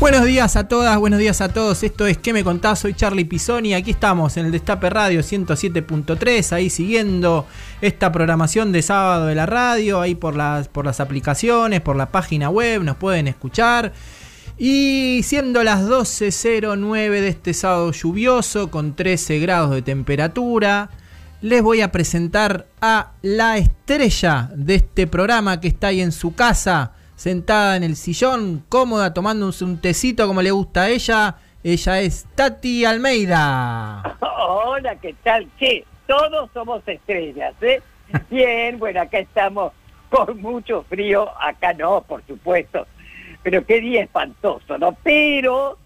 Buenos días a todas, buenos días a todos. Esto es ¿Qué me contás? Soy Charlie Pisoni. Aquí estamos en el Destape Radio 107.3, ahí siguiendo esta programación de sábado de la radio, ahí por las, por las aplicaciones, por la página web, nos pueden escuchar. Y siendo las 12.09 de este sábado lluvioso, con 13 grados de temperatura, les voy a presentar a la estrella de este programa que está ahí en su casa sentada en el sillón, cómoda, tomándose un tecito como le gusta a ella. Ella es Tati Almeida. Hola, ¿qué tal? ¿Qué? Todos somos estrellas, ¿eh? Bien, bueno, acá estamos con mucho frío, acá no, por supuesto, pero qué día espantoso, ¿no? Pero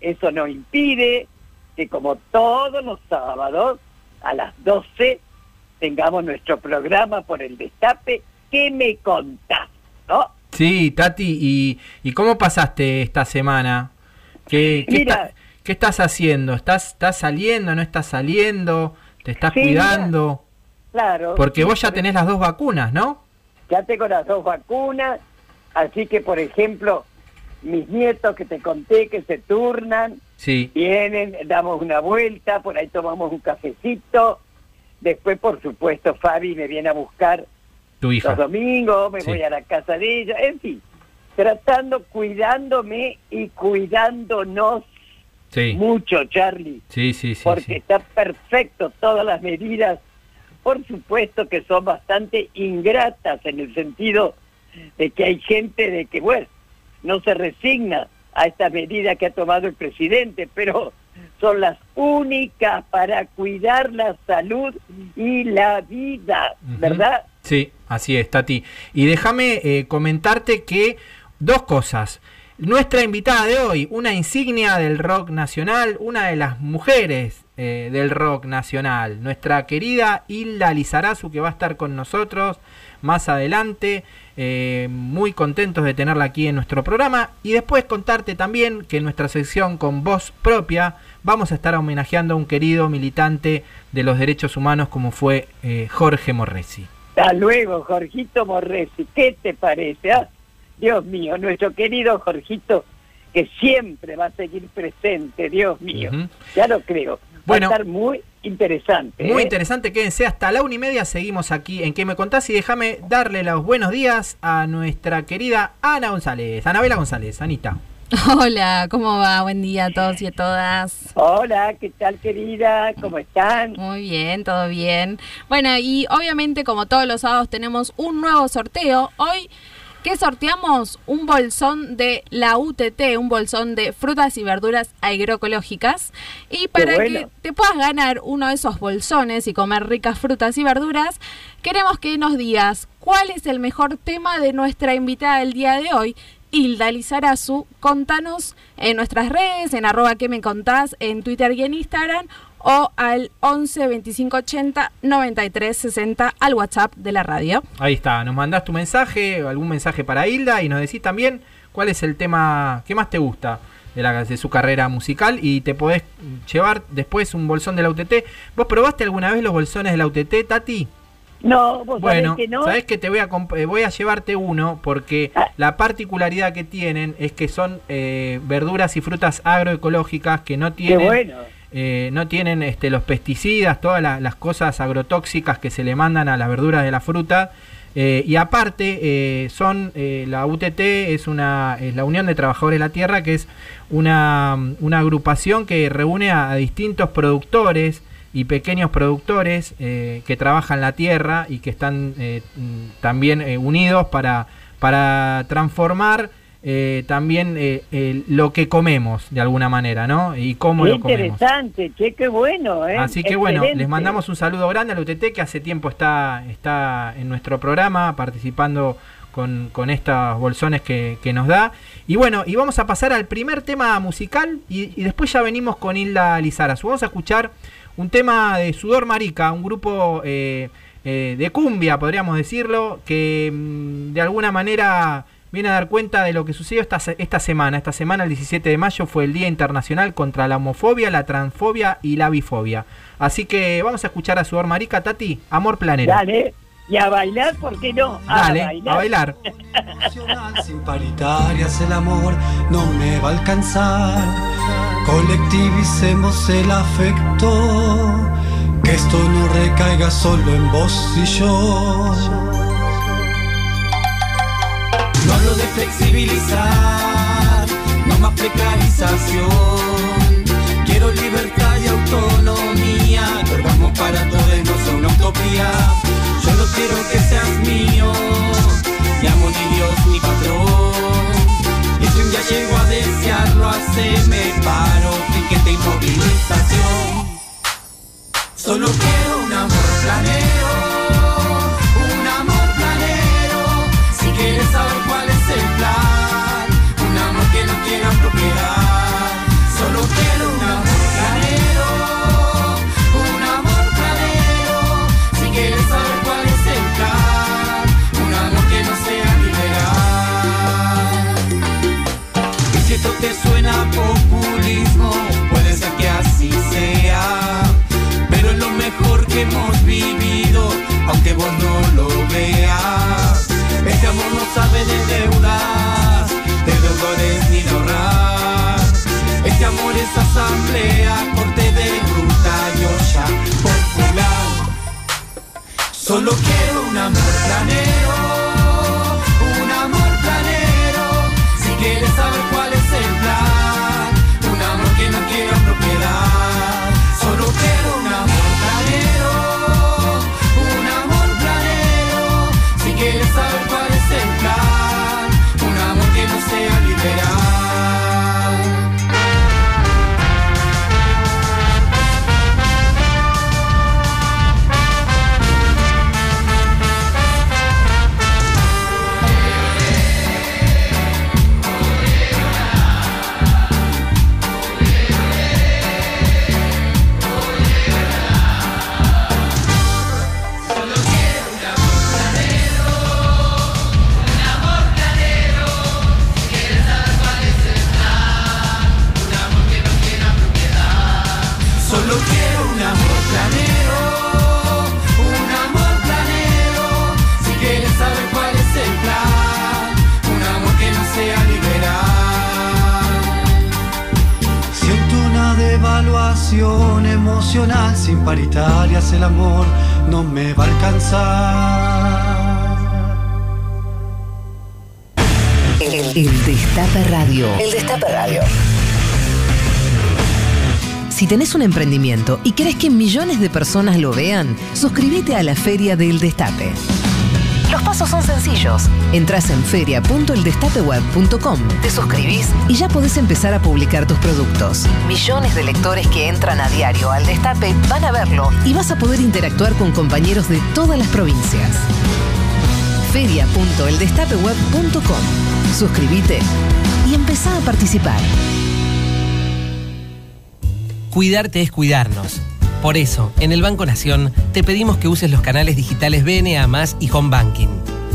eso no impide que como todos los sábados a las 12 tengamos nuestro programa por el destape, ¿qué me contás? ¿No? Sí, Tati, ¿y, y cómo pasaste esta semana? ¿Qué, qué, Mira. está- qué estás haciendo? ¿Estás, ¿Estás saliendo? ¿No estás saliendo? ¿Te estás Sí, cuidando? Claro. Porque vos ya tenés las dos vacunas, ¿no? Ya tengo las dos vacunas, así que, por ejemplo, mis nietos que te conté que se turnan, Sí. vienen, damos una vuelta, por ahí tomamos un cafecito. Después, por supuesto, Fabi me viene a buscar Tu hija. los domingos, me Sí. voy a la casa de ella, en fin, tratando, cuidándome y cuidándonos Sí. mucho, Charlie, Sí, sí, sí. porque sí. está perfecto todas las medidas, por supuesto que son bastante ingratas en el sentido de que hay gente de que, bueno, no se resigna a esta medida que ha tomado el presidente, pero son las únicas para cuidar la salud y la vida. ¿verdad? Sí, así es, Tati. Y déjame eh, comentarte que dos cosas. Nuestra invitada de hoy, una insignia del rock nacional, una de las mujeres eh, del rock nacional, nuestra querida Hilda Lizarazu, que va a estar con nosotros más adelante. Eh, muy contentos de tenerla aquí en nuestro programa. Y después contarte también que en nuestra sección con voz propia vamos a estar homenajeando a un querido militante de los derechos humanos como fue Jorge Morresi. Hasta luego, Jorgito Morresi. ¿Qué te parece? ah? Dios mío, nuestro querido Jorgito, que siempre va a seguir presente, Dios mío. Ya lo creo. Bueno. va a estar muy interesante. Muy ¿eh? interesante, quédense hasta la una y media. Seguimos aquí en ¿Qué me contás? Y déjame darle los buenos días a nuestra querida Ana González, Anabela González, Anita. Hola, ¿cómo va? Buen día a todos y a todas. Hola, ¿qué tal, querida? ¿Cómo están? Muy bien, todo bien. Bueno, y obviamente como todos los sábados tenemos un nuevo sorteo. Hoy, ¿qué sorteamos? Un bolsón de la UTT, un bolsón de frutas y verduras agroecológicas. Y para bueno. que te puedas ganar uno de esos bolsones y comer ricas frutas y verduras, queremos que nos digas cuál es el mejor tema de nuestra invitada del día de hoy. Hilda Lizarazu, contanos en nuestras redes, en arroba que me contás, en Twitter y en Instagram, o al 11 25 80 93 60 al WhatsApp de la radio. Ahí está, nos mandás tu mensaje, algún mensaje para Hilda y nos decís también cuál es el tema que más te gusta de, la, de su carrera musical y te podés llevar después un bolsón de la UTT. ¿Vos probaste alguna vez los bolsones de la UTT, Tati? No, vos Bueno, sabés que no. sabés que te voy a eh, voy a llevarte uno porque Ah. la particularidad que tienen es que son eh, verduras y frutas agroecológicas que no Qué tienen bueno. eh, no tienen este, los pesticidas, todas la- las cosas agrotóxicas que se le mandan a las verduras de la fruta. eh, y aparte, eh, son la UTT es una es la Unión de Trabajadores de la Tierra, que es una, una agrupación que reúne a, a distintos productores y pequeños productores eh, que trabajan la tierra y que están eh, mm, también eh, unidos para, para transformar también lo que comemos de alguna manera, ¿no? Y cómo Qué lo comemos. interesante, che, qué bueno, ¿eh? Así que bueno, les mandamos un saludo grande al UTT que hace tiempo está, está en nuestro programa participando con, con estos bolsones que, que, nos da. Y bueno, y vamos a pasar al primer tema musical y, y después ya venimos con Hilda Lizarazu. Vamos a escuchar un tema de Sudor Marica, un grupo eh, eh, de cumbia, podríamos decirlo, que mm, de alguna manera viene a dar cuenta de lo que sucedió esta, esta semana. Esta semana, el 17 de mayo, fue el Día Internacional contra la homofobia, la transfobia y la bifobia. Así que vamos a escuchar a Sudor Marica, Tati, Amor Planero. Dale. Y a bailar, ¿por qué no? Dale, a bailar. A bailar. Sin paritarias el amor no me va a alcanzar. Colectivicemos el afecto. Que esto no recaiga solo en vos y yo. No hablo de flexibilizar, no más precarización. Quiero libertad y autonomía. Que vamos para todos, no sea una utopía. Solo quiero que seas mío, ni amo ni Dios ni patrón. Y si un día llego a desearlo, haceme paro, piquete y movilización. Solo quiero un amor planero, hemos vivido, aunque vos no lo veas. Este amor no sabe de deudas, de deudores ni de ahorrar. Este amor es asamblea, corte de ruta y olla popular. Solo quiero un amor planero, un amor planero. Si quieres saber cuál es emocional, sin paritarias el amor no me va a alcanzar. El, el Destape Radio. El Destape Radio. Si tenés un emprendimiento y querés que millones de personas lo vean, suscríbete a la Feria del Destape. Los pasos son sencillos. Entrás en feria.eldestapeweb.com, te suscribís y ya podés empezar a publicar tus productos. Millones de lectores que entran a diario al Destape van a verlo y vas a poder interactuar con compañeros de todas las provincias. feria.eldestapeweb.com. Suscríbete y empezá a participar. Cuidarte es cuidarnos. Por eso, en el Banco Nación te pedimos que uses los canales digitales BNA y Home Banking.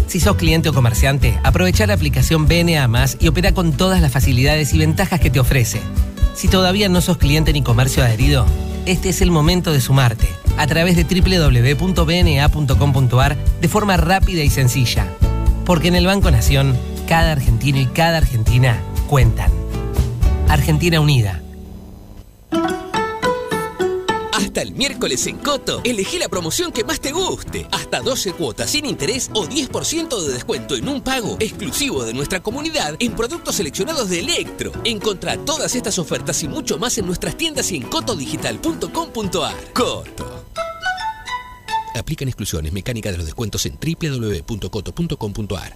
Si sos cliente o comerciante, aprovecha la aplicación BNA y opera con todas las facilidades y ventajas que te ofrece. Si todavía no sos cliente ni comercio adherido, este es el momento de sumarte a través de www.bna.com.ar de forma rápida y sencilla. Porque en el Banco Nación, cada argentino y cada argentina cuentan. Argentina Unida. Hasta el miércoles en Coto, elegí la promoción que más te guste. Hasta 12 cuotas sin interés o 10% de descuento en un pago exclusivo de nuestra comunidad en productos seleccionados de Electro. Encontrá todas estas ofertas y mucho más en nuestras tiendas y en cotodigital.com.ar. Coto. Aplican exclusiones mecánicas de los descuentos en www.coto.com.ar.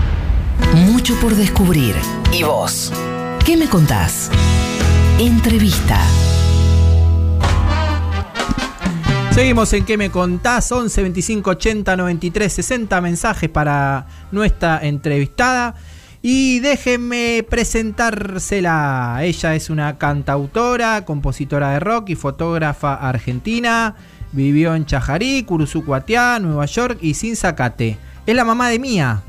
Mucho por descubrir. ¿Y vos? ¿Qué me contás? Entrevista. Seguimos en ¿Qué me contás? 11 25 80 93 60 mensajes para nuestra entrevistada. Y déjenme presentársela. Ella es una cantautora, compositora de rock y fotógrafa argentina. Vivió en Chajarí, Curuzucuatiá, Nueva York y Sinzacate. Es la mamá de Mía.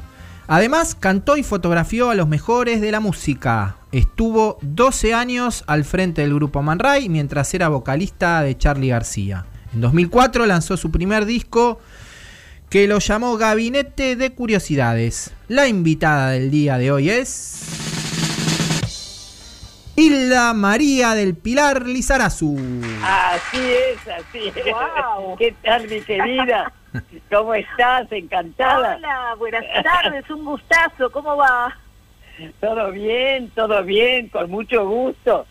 Además, cantó y fotografió a los mejores de la música. Estuvo 12 años al frente del grupo Man Ray mientras era vocalista de Charlie García. En 2004 lanzó su primer disco que lo llamó Gabinete de Curiosidades. La invitada del día de hoy es. Hilda María del Pilar Lizarazu. Así es, así es. ¿Qué tal, mi querida? ¿Cómo estás? Encantada. Hola, buenas tardes, un gustazo, ¿cómo va? Todo bien, todo bien, con mucho gusto.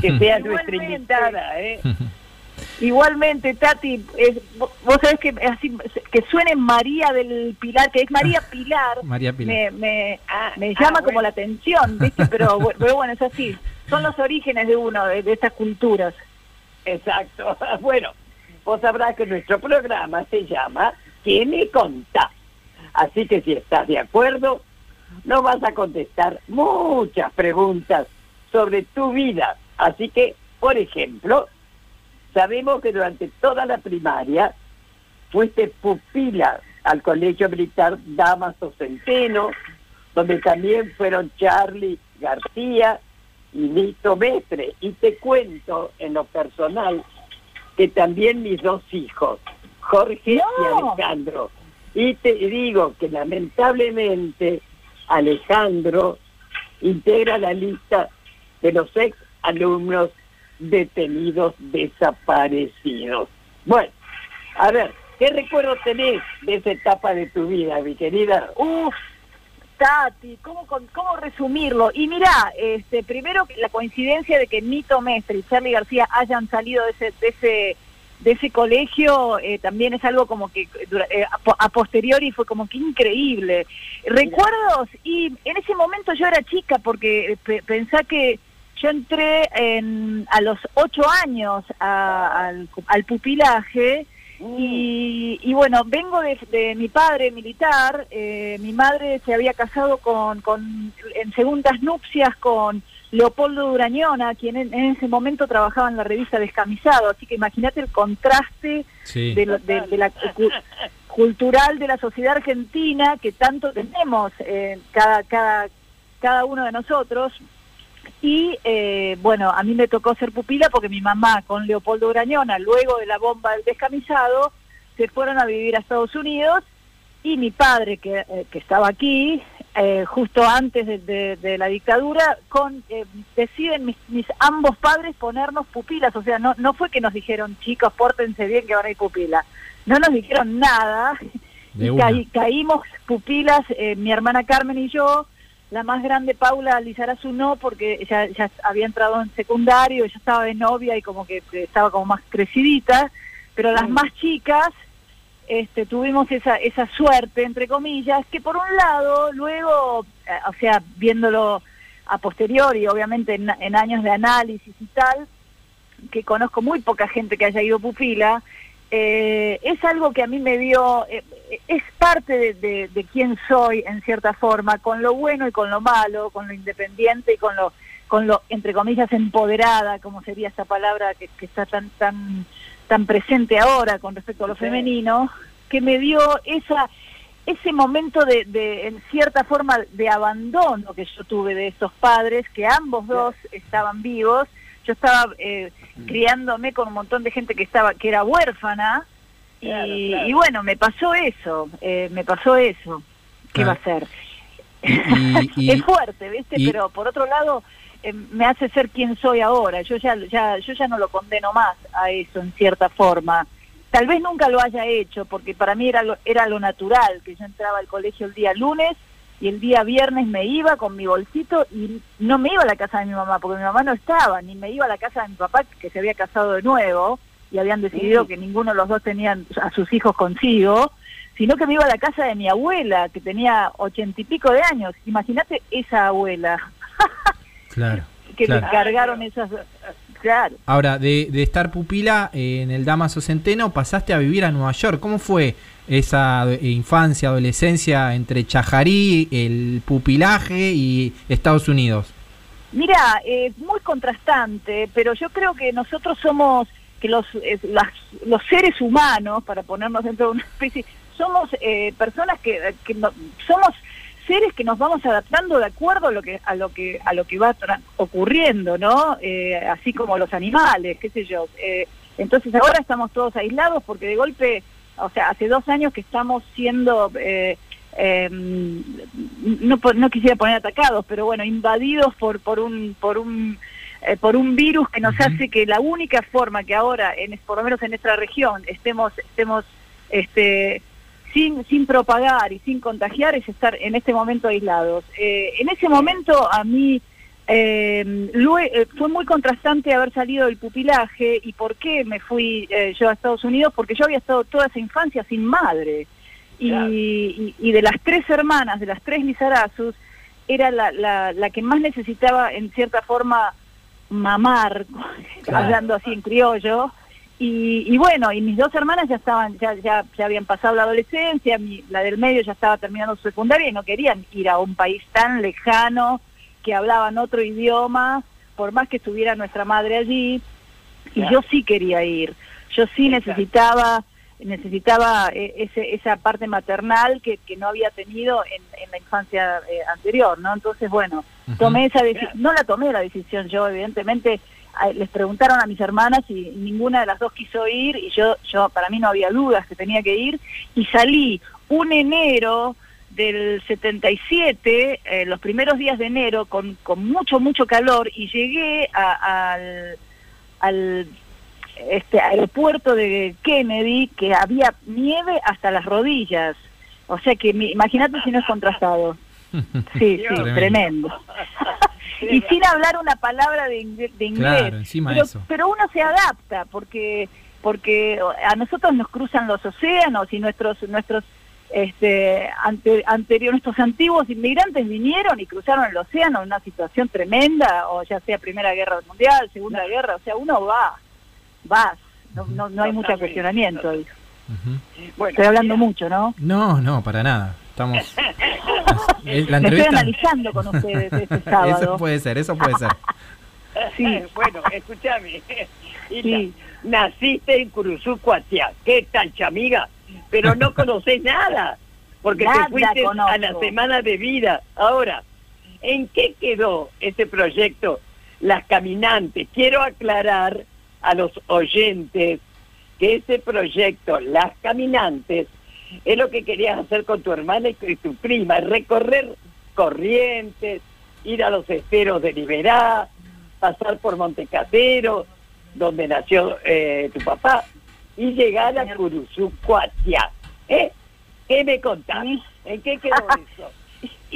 Que seas nuestra invitada, ¿eh? Igualmente, Tati, es- vos sabés que así que suene María del Pilar, que es María Pilar, María Pilar. me, me, Ah, me ah, llama como la atención, ¿viste? Pero, pero bueno, es así. Son los orígenes de uno, de, de estas culturas. Exacto. Bueno, vos sabrás que nuestro programa se llama ¿Qué me contás? Así que si estás de acuerdo, nos vas a contestar muchas preguntas sobre tu vida. Así que, por ejemplo, sabemos que durante toda la primaria fuiste pupila al Colegio Militar Damaso Centeno, donde también fueron Charlie García y Nito Mestre. Y te cuento en lo personal que también mis dos hijos, Jorge y. Alejandro. Y te digo que lamentablemente Alejandro integra la lista de los ex alumnos detenidos desaparecidos. Bueno, a ver, ¿qué recuerdo tenés de esa etapa de tu vida, mi querida? Uf, Tati, ¿cómo, cómo resumirlo? Y mirá, este, primero la coincidencia de que Nito Mestre y Charlie García hayan salido de ese, de ese, de ese colegio eh, también es algo como que dura- eh, a, po- a posteriori fue como que increíble. Recuerdos, y en ese momento yo era chica porque eh, pe- pensá que yo entré en, a los ocho años al, al pupilaje y, y bueno, vengo de, de mi padre militar, eh, mi madre se había casado con, con en segundas nupcias con Leopoldo Durañona, quien en, en ese momento trabajaba en la revista Descamisado, así que imagínate el contraste de, lo- de- de la cu- cultural de la sociedad argentina que tanto tenemos eh, cada, cada, cada uno de nosotros. Y eh, bueno, a mí me tocó ser pupila porque mi mamá con Leopoldo Urañona, luego de la bomba del descamisado, se fueron a vivir a Estados Unidos y mi padre, que, eh, que estaba aquí, eh, justo antes de, de- de la dictadura, con eh, deciden mis, mis ambos padres ponernos pupilas. O sea, no, no fue que nos dijeron, chicos, pórtense bien que van a ir pupila. No nos dijeron nada. Y caí- caímos pupilas, eh, mi hermana Carmen y yo, la más grande Paula Lizarazu no, porque ella ya había entrado en secundario, ella estaba de novia y como que que estaba como más crecidita, pero las más chicas este, tuvimos esa, esa suerte, entre comillas, que por un lado, luego, eh, o sea, viéndolo a posteriori, obviamente en, en años de análisis y tal, que conozco muy poca gente que haya ido pupila, eh, es algo que a mí me dio, eh, es parte de, de, de quién soy en cierta forma, con lo bueno y con lo malo, con lo independiente y con lo, con lo entre comillas empoderada, como sería esa palabra que, que está tan tan tan presente ahora con respecto a lo femenino, que me dio esa ese momento de, de en cierta forma de abandono que yo tuve de esos padres, que ambos dos estaban vivos, yo estaba eh, criándome con un montón de gente que estaba que era huérfana y, Claro, claro. y bueno me pasó eso eh, me pasó eso qué Claro. va a ser Y- y- es fuerte viste y- pero por otro lado eh, me hace ser quien soy ahora. Yo ya, ya, yo ya no lo condeno más a eso en cierta forma. Tal vez nunca lo haya hecho, porque para mí era lo, era lo natural, que yo entraba al colegio el día lunes y el día viernes me iba con mi bolsito y no me iba a la casa de mi mamá, porque mi mamá no estaba, ni me iba a la casa de mi papá, que se había casado de nuevo y habían decidido que ninguno de los dos tenían a sus hijos consigo, sino que me iba a la casa de mi abuela, que tenía ochenta y pico de años. Imagínate esa abuela. Claro. que claro. me cargaron esas... Claro. Ahora, de, de estar pupila eh, en el Damaso Centeno, pasaste a vivir a Nueva York. ¿Cómo fue esa eh, infancia, adolescencia entre Chajarí, el pupilaje y Estados Unidos? Mira, es muy contrastante, pero yo creo que nosotros somos, los, las- los seres humanos, para ponernos dentro de una especie, somos eh, personas que, que somos seres que nos vamos adaptando de acuerdo a lo que a lo que a lo que va ocurriendo, ¿no? Eh, así como los animales, qué sé yo. Eh, entonces ahora estamos todos aislados porque de golpe, o sea, hace dos años que estamos siendo eh, eh, no, no quisiera poner atacados, pero bueno, invadidos por por un por un eh, por un virus que nos hace que la única forma que ahora, en, por lo menos en nuestra región, estemos estemos este sin sin propagar y sin contagiar es estar en este momento aislados. Eh, en ese momento a mí eh, lue- eh, fue muy contrastante haber salido del pupilaje y por qué me fui eh, yo a Estados Unidos, porque yo había estado toda esa infancia sin madre. Y, y- y de las tres hermanas, de las tres Lizarazus, era la, la, la que más necesitaba en cierta forma mamar, Claro. hablando así en criollo. Y, y bueno, y mis dos hermanas ya estaban, ya, ya, ya habían pasado la adolescencia, mi- la del medio ya estaba terminando su secundaria y no querían ir a un país tan lejano que hablaban otro idioma, por más que estuviera nuestra madre allí. Y yo sí quería ir, yo sí necesitaba necesitaba eh, ese, esa parte maternal que, que no había tenido en, en la infancia eh, anterior, ¿no? Entonces, bueno, tomé esa decisión, no la tomé la decisión yo, evidentemente les preguntaron a mis hermanas y ninguna de las dos quiso ir y yo, yo para mí no había dudas que tenía que ir y salí un enero del 77, eh, los primeros días de enero, con, con mucho, mucho calor y llegué a- al, al este aeropuerto de Kennedy que había nieve hasta las rodillas. O sea que imagínate si no es contrastado. Sí, sí, Tremendo. y sin hablar una palabra de, inglés. Claro, encima pero, eso. pero uno se adapta porque porque a nosotros nos cruzan los océanos y nuestros nuestros este ante, anterior nuestros antiguos inmigrantes vinieron y cruzaron el océano en una situación tremenda o ya sea primera guerra mundial segunda guerra o sea uno va vas no, no, no hay mucho cuestionamiento ahí. Bueno, estoy hablando mucho no No, no, para nada. Estamos. Eh, La me estoy entrevista. analizando con ustedes este sábado Eso puede ser, eso puede ser. Sí. bueno, escúchame. Hilda, Naciste en Curuzú, Cuatiá. ¿Qué tal, chamiga? Pero no conoces nada, porque Nada te fuiste conozco. a la semana de vida. Ahora, ¿en qué quedó ese proyecto Las Caminantes? Quiero aclarar a los oyentes que ese proyecto Las Caminantes es lo que querías hacer con tu hermana y tu prima, recorrer corrientes, ir a los esteros de Liberá, pasar por Montecatero, donde nació eh, tu papá, y llegar a Curuzú, Cuatiá. ¿Eh? ¿Qué me contás? ¿En qué quedó eso?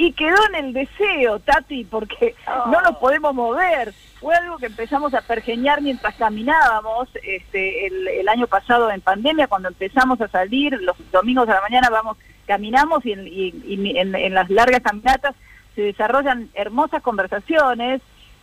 Y quedó en el deseo, Tati, porque no nos podemos mover. Fue algo que empezamos a pergeñar mientras caminábamos este, el, el año pasado en pandemia, cuando empezamos a salir los domingos a la mañana, vamos, caminamos y en, y- y en- en las largas caminatas se desarrollan hermosas conversaciones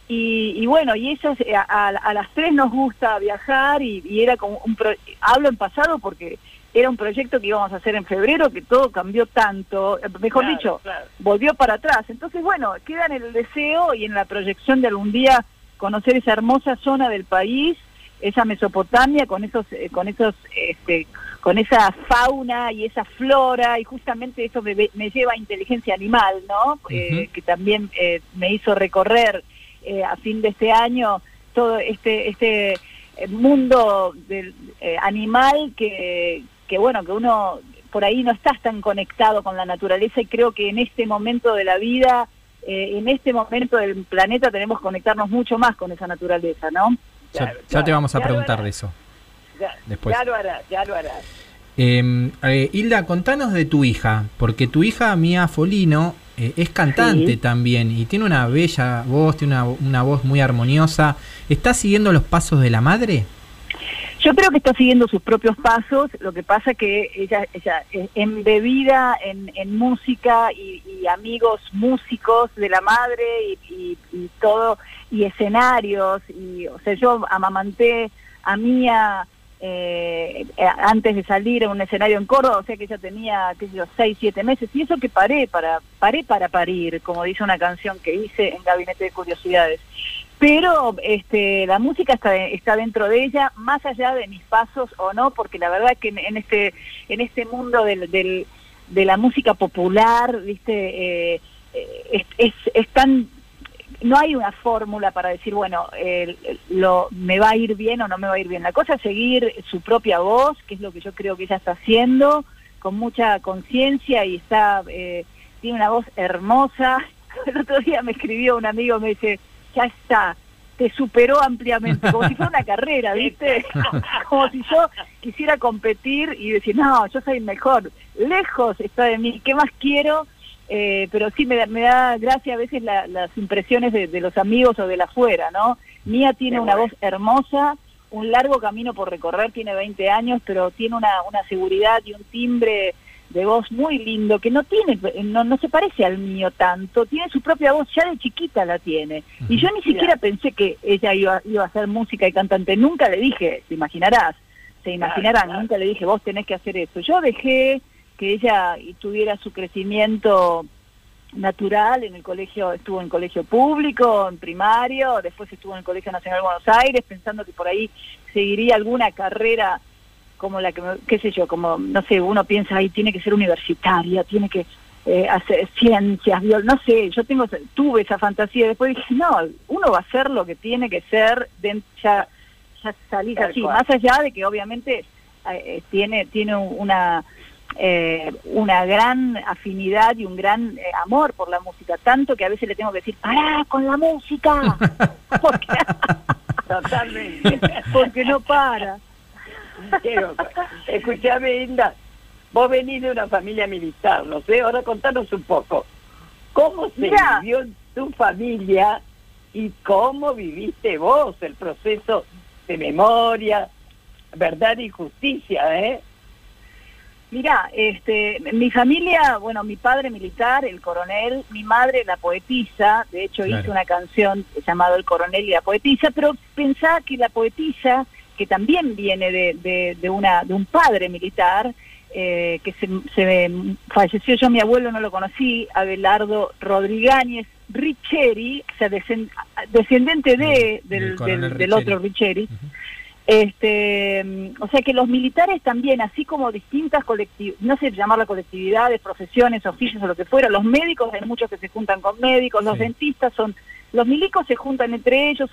y, y bueno, y a, a- a las tres nos gusta viajar y, y era como un... pro- hablo en pasado porque era un proyecto que íbamos a hacer en febrero, que todo cambió tanto, eh, mejor Claro, dicho, claro. volvió para atrás. Entonces, bueno, queda en el deseo y en la proyección de algún día conocer esa hermosa zona del país, esa Mesopotamia con esos, eh, con esos, este, con esa fauna y esa flora y justamente eso me, me lleva a inteligencia animal, ¿no? Eh, que también eh, me hizo recorrer eh, a fin de este año todo este este eh, mundo del animal que que bueno que uno por ahí no estás tan conectado con la naturaleza y creo que en este momento de la vida eh, en este momento del planeta tenemos que conectarnos mucho más con esa naturaleza, ¿no? Ya, te vamos a preguntar de eso. Ya, Después. ya lo harás, ya lo harás. Eh, eh, Hilda, contanos de tu hija, porque tu hija Mía Folino eh, es cantante Sí. también y tiene una bella voz, tiene una, una voz muy armoniosa. ¿Está siguiendo los pasos de la madre? Yo creo que está siguiendo sus propios pasos, lo que pasa que ella, ella embebida en, en música y, amigos músicos de la madre y, y- todo, y escenarios, y o sea, yo amamanté a Mía eh, antes de salir a un escenario en Córdoba, o sea que ella tenía, qué sé yo, seis, siete meses, y eso que paré para, paré para parir, como dice una canción que hice en Gabinete de Curiosidades pero este la música está está dentro de ella más allá de mis pasos o no porque la verdad que en, en este en este mundo del, del- de la música popular viste eh, eh, es, es, tan no hay una fórmula para decir bueno el- lo me va a ir bien o no me va a ir bien. La cosa es seguir su propia voz que es lo que yo creo que ella está haciendo con mucha conciencia y está eh, tiene una voz hermosa. El otro día me escribió un amigo me dice ya está, te superó ampliamente, como si fuera una carrera, ¿viste? como si yo quisiera competir y decir, no, yo soy mejor, lejos está de mí, ¿qué más quiero? Eh, pero sí me da, me da gracia a veces la- las impresiones de, de los amigos o de la afuera, ¿no? Mía tiene una voz hermosa, un largo camino por recorrer, tiene 20 años, pero tiene una, una seguridad y un timbre de voz muy lindo, que no tiene, no, no se parece al mío tanto, tiene su propia voz, ya de chiquita la tiene. Y yo ni siquiera pensé que ella iba, iba a hacer música y cantante, nunca le dije, te imaginarás, se imaginarán, claro. nunca le dije, vos tenés que hacer eso. Yo dejé que ella tuviera su crecimiento natural en el colegio, estuvo en colegio público, en primario, después estuvo en el Colegio Nacional de Buenos Aires, pensando que por ahí seguiría alguna carrera como la que, qué sé yo, como, no sé, uno piensa, ahí tiene que ser universitaria, tiene que eh, hacer ciencias, biol- no sé, yo tengo tuve esa fantasía, después dije, no, uno va a hacer lo que tiene que ser, ya, ya salís así, cual. más allá de que obviamente eh, tiene, tiene una eh, una gran afinidad y un gran eh, amor por la música, tanto que a veces le tengo que decir, pará con la música, porque, Totalmente. porque no para. Pero, Escuchame, Hilda, vos venís de una familia militar, no sé, ahora contanos un poco. ¿Cómo se vivió en tu familia y cómo viviste vos el proceso de memoria, verdad y justicia, eh? Mira, este, mi familia, bueno, mi padre militar, el coronel, mi madre la poetisa, de hecho Claro. hice una canción llamada El coronel y la poetisa, pero pensá que la poetisa, que también viene de, de, de una, de un padre militar, eh, que se, se falleció, yo mi abuelo no lo conocí, Abelardo Rodrigáñez Richeri, o sea, descend- descendiente de, del, del coronel del- del Richeri. otro Richeri. Este, mm, o sea que los militares también, así como distintas colectividades, no sé llamarla colectividades, profesiones, oficios o lo que fuera, los médicos, hay muchos que se juntan con médicos, los Sí. dentistas son, los milicos se juntan entre ellos,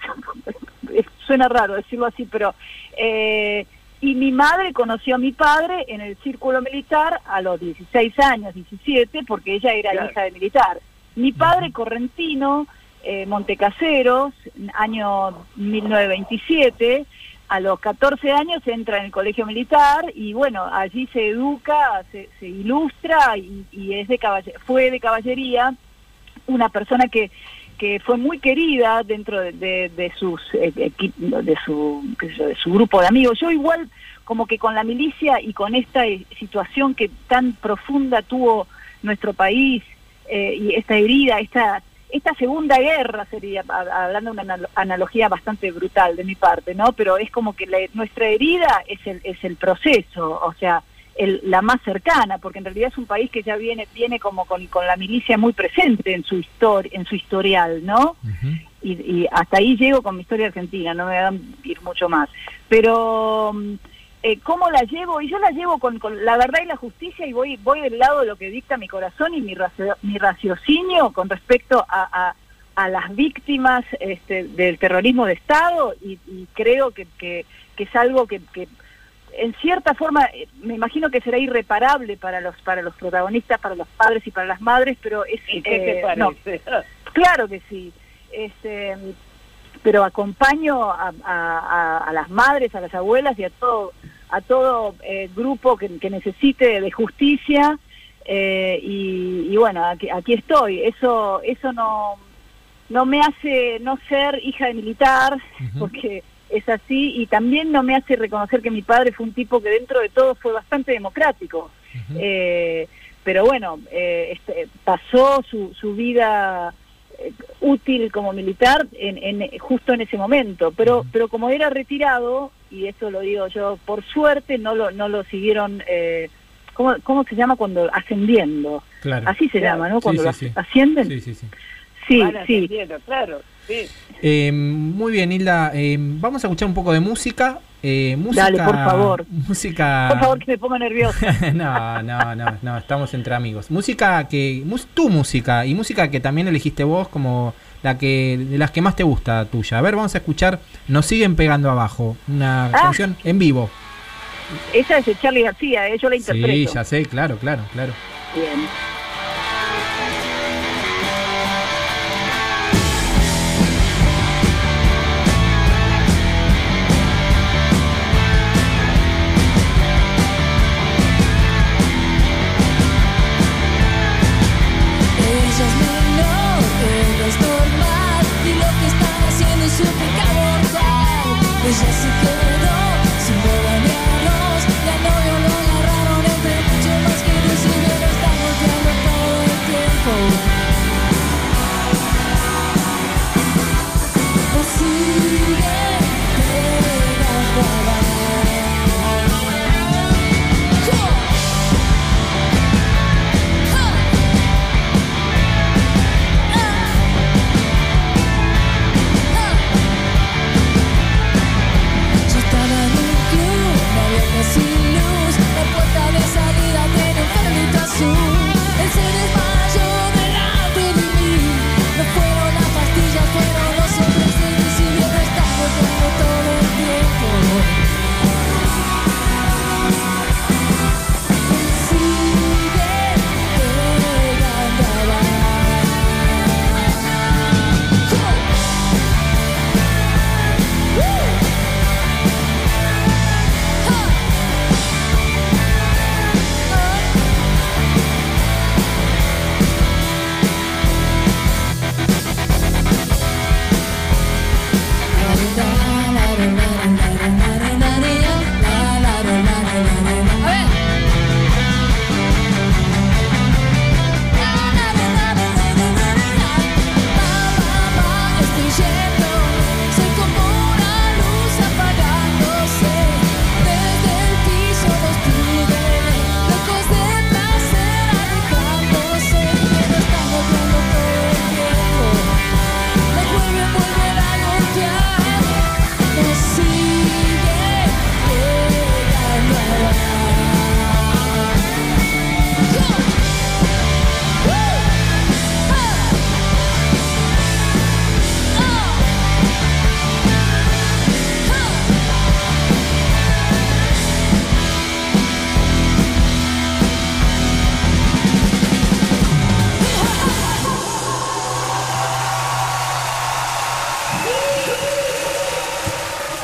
suena raro decirlo así, pero, eh, y mi madre conoció a mi padre en el círculo militar a los 16 años, 17, porque ella era Claro. hija de militar. Mi padre correntino, eh, Montecaseros, año 1927, a los 14 años entra en el colegio militar y bueno, allí se educa, se, se ilustra y, y es de fue de caballería una persona que, que fue muy querida dentro de, sus eh, de su qué sé yo, de su grupo de amigos. Yo igual como que con la milicia y con esta eh, situación que tan profunda tuvo nuestro país eh, y esta herida, esta esta segunda guerra sería, hablando de una analo- analogía bastante brutal de mi parte, ¿no? Pero es como que la- nuestra herida es el, es el proceso, o sea, el- la más cercana, porque en realidad es un país que ya viene, viene como con, con la milicia muy presente en su historia, en su historial, ¿no? Y, y hasta ahí llego con mi historia argentina, no me van a ir mucho más. Pero, mm, eh, ¿cómo la llevo? Y yo la llevo con, con la verdad y la justicia y voy voy del lado de lo que dicta mi corazón y mi, racio- mi raciocinio con respecto a, a- a las víctimas este, del terrorismo de Estado y, y creo que, que, que es algo que... que en cierta forma, eh, me imagino que será irreparable para los para los protagonistas, para los padres y para las madres, pero es ¿Y qué te eh, no, claro que sí. Este, pero acompaño a, a- a- a las madres, a las abuelas y a todo a todo eh, grupo que, que necesite de justicia eh, y, y bueno aquí, aquí estoy. Eso eso no no me hace no ser hija de militar porque es así y también no me hace reconocer que mi padre fue un tipo que dentro de todo fue bastante democrático. Eh, pero bueno, eh, este, pasó su, su vida eh, útil como militar en, en- justo en ese momento, pero pero como era retirado y eso lo digo yo por suerte no lo no lo siguieron eh, ¿cómo, cómo se llama cuando ascendiendo Claro. así se Claro. llama no cuando sí, lo sí. ascienden Sí, sí, sí. sí Van sí ascendiendo, claro, sí. Eh, muy bien, Hilda. eh, vamos a escuchar un poco de música. Eh, música Dale, por favor. Música. por favor que me pongo nerviosa no, no, no, no, estamos entre amigos. Música que. mus- tu música y música que también elegiste vos como la que de las que más te gusta tuya. A ver, vamos a escuchar Nos siguen pegando abajo. Una Ah. canción en vivo. esa es de Charlie García eh, yo la interpreto Sí, ya sé, claro, claro, claro. bien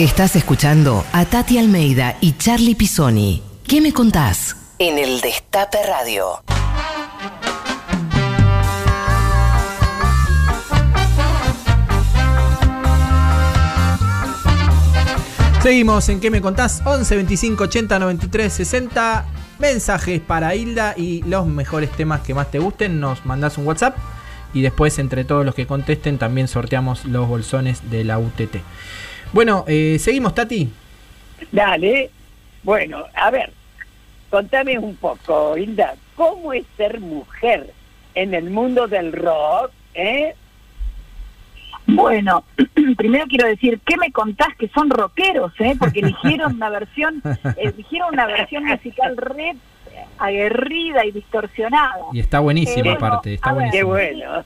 Estás escuchando a Tati Almeida y Charlie Pisoni. ¿Qué me contás? En el Destape Radio. Seguimos en ¿Qué me contás? 11 25 80 93 60. Mensajes para Hilda y los mejores temas que más te gusten. Nos mandás un WhatsApp y después, entre todos los que contesten, también sorteamos los bolsones de la UTT. Bueno, eh, seguimos, Tati. Dale. Bueno, a ver, contame un poco, Hilda, ¿cómo es ser mujer en el mundo del rock? ¿Eh? Bueno, primero quiero decir, ¿qué me contás que son rockeros, eh? Porque eligieron una versión, eligieron una versión musical re aguerrida y distorsionada. Y está buenísimo, Eh, bueno, aparte. Está a ver. Qué buenísimo. bueno.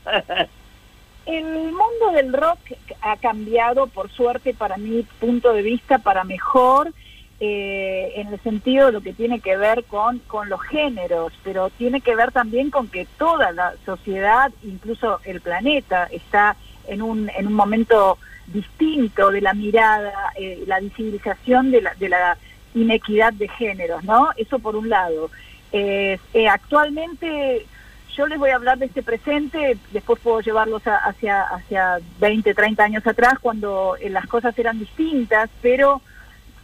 El mundo del rock ha cambiado, por suerte, para mi punto de vista, para mejor. eh, en el sentido de lo que tiene que ver con, con los géneros, pero tiene que ver también con que toda la sociedad, incluso el planeta, está en un, en un momento distinto de la mirada, eh, la visibilización de la, de la inequidad de géneros, ¿no? Eso por un lado. Eh, eh, actualmente yo les voy a hablar de este presente, después puedo llevarlos a- hacia, hacia 20, 30 años atrás, cuando eh, las cosas eran distintas, pero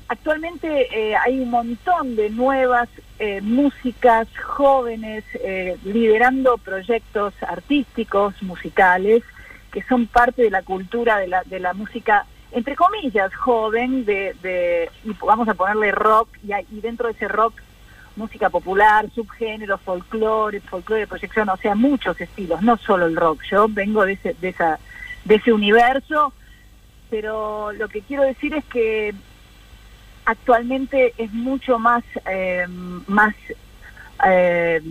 actualmente eh, hay un montón de nuevas eh, músicas jóvenes eh, liderando proyectos artísticos, musicales, que son parte de la cultura de la, de la música, entre comillas, joven, de, de y vamos a ponerle rock, y, y dentro de ese rock música popular, subgénero, folclore, folclore de proyección, o sea, muchos estilos, no solo el rock. Yo vengo de ese, de esa, de ese universo, pero lo que quiero decir es que actualmente es mucho más, eh, más eh,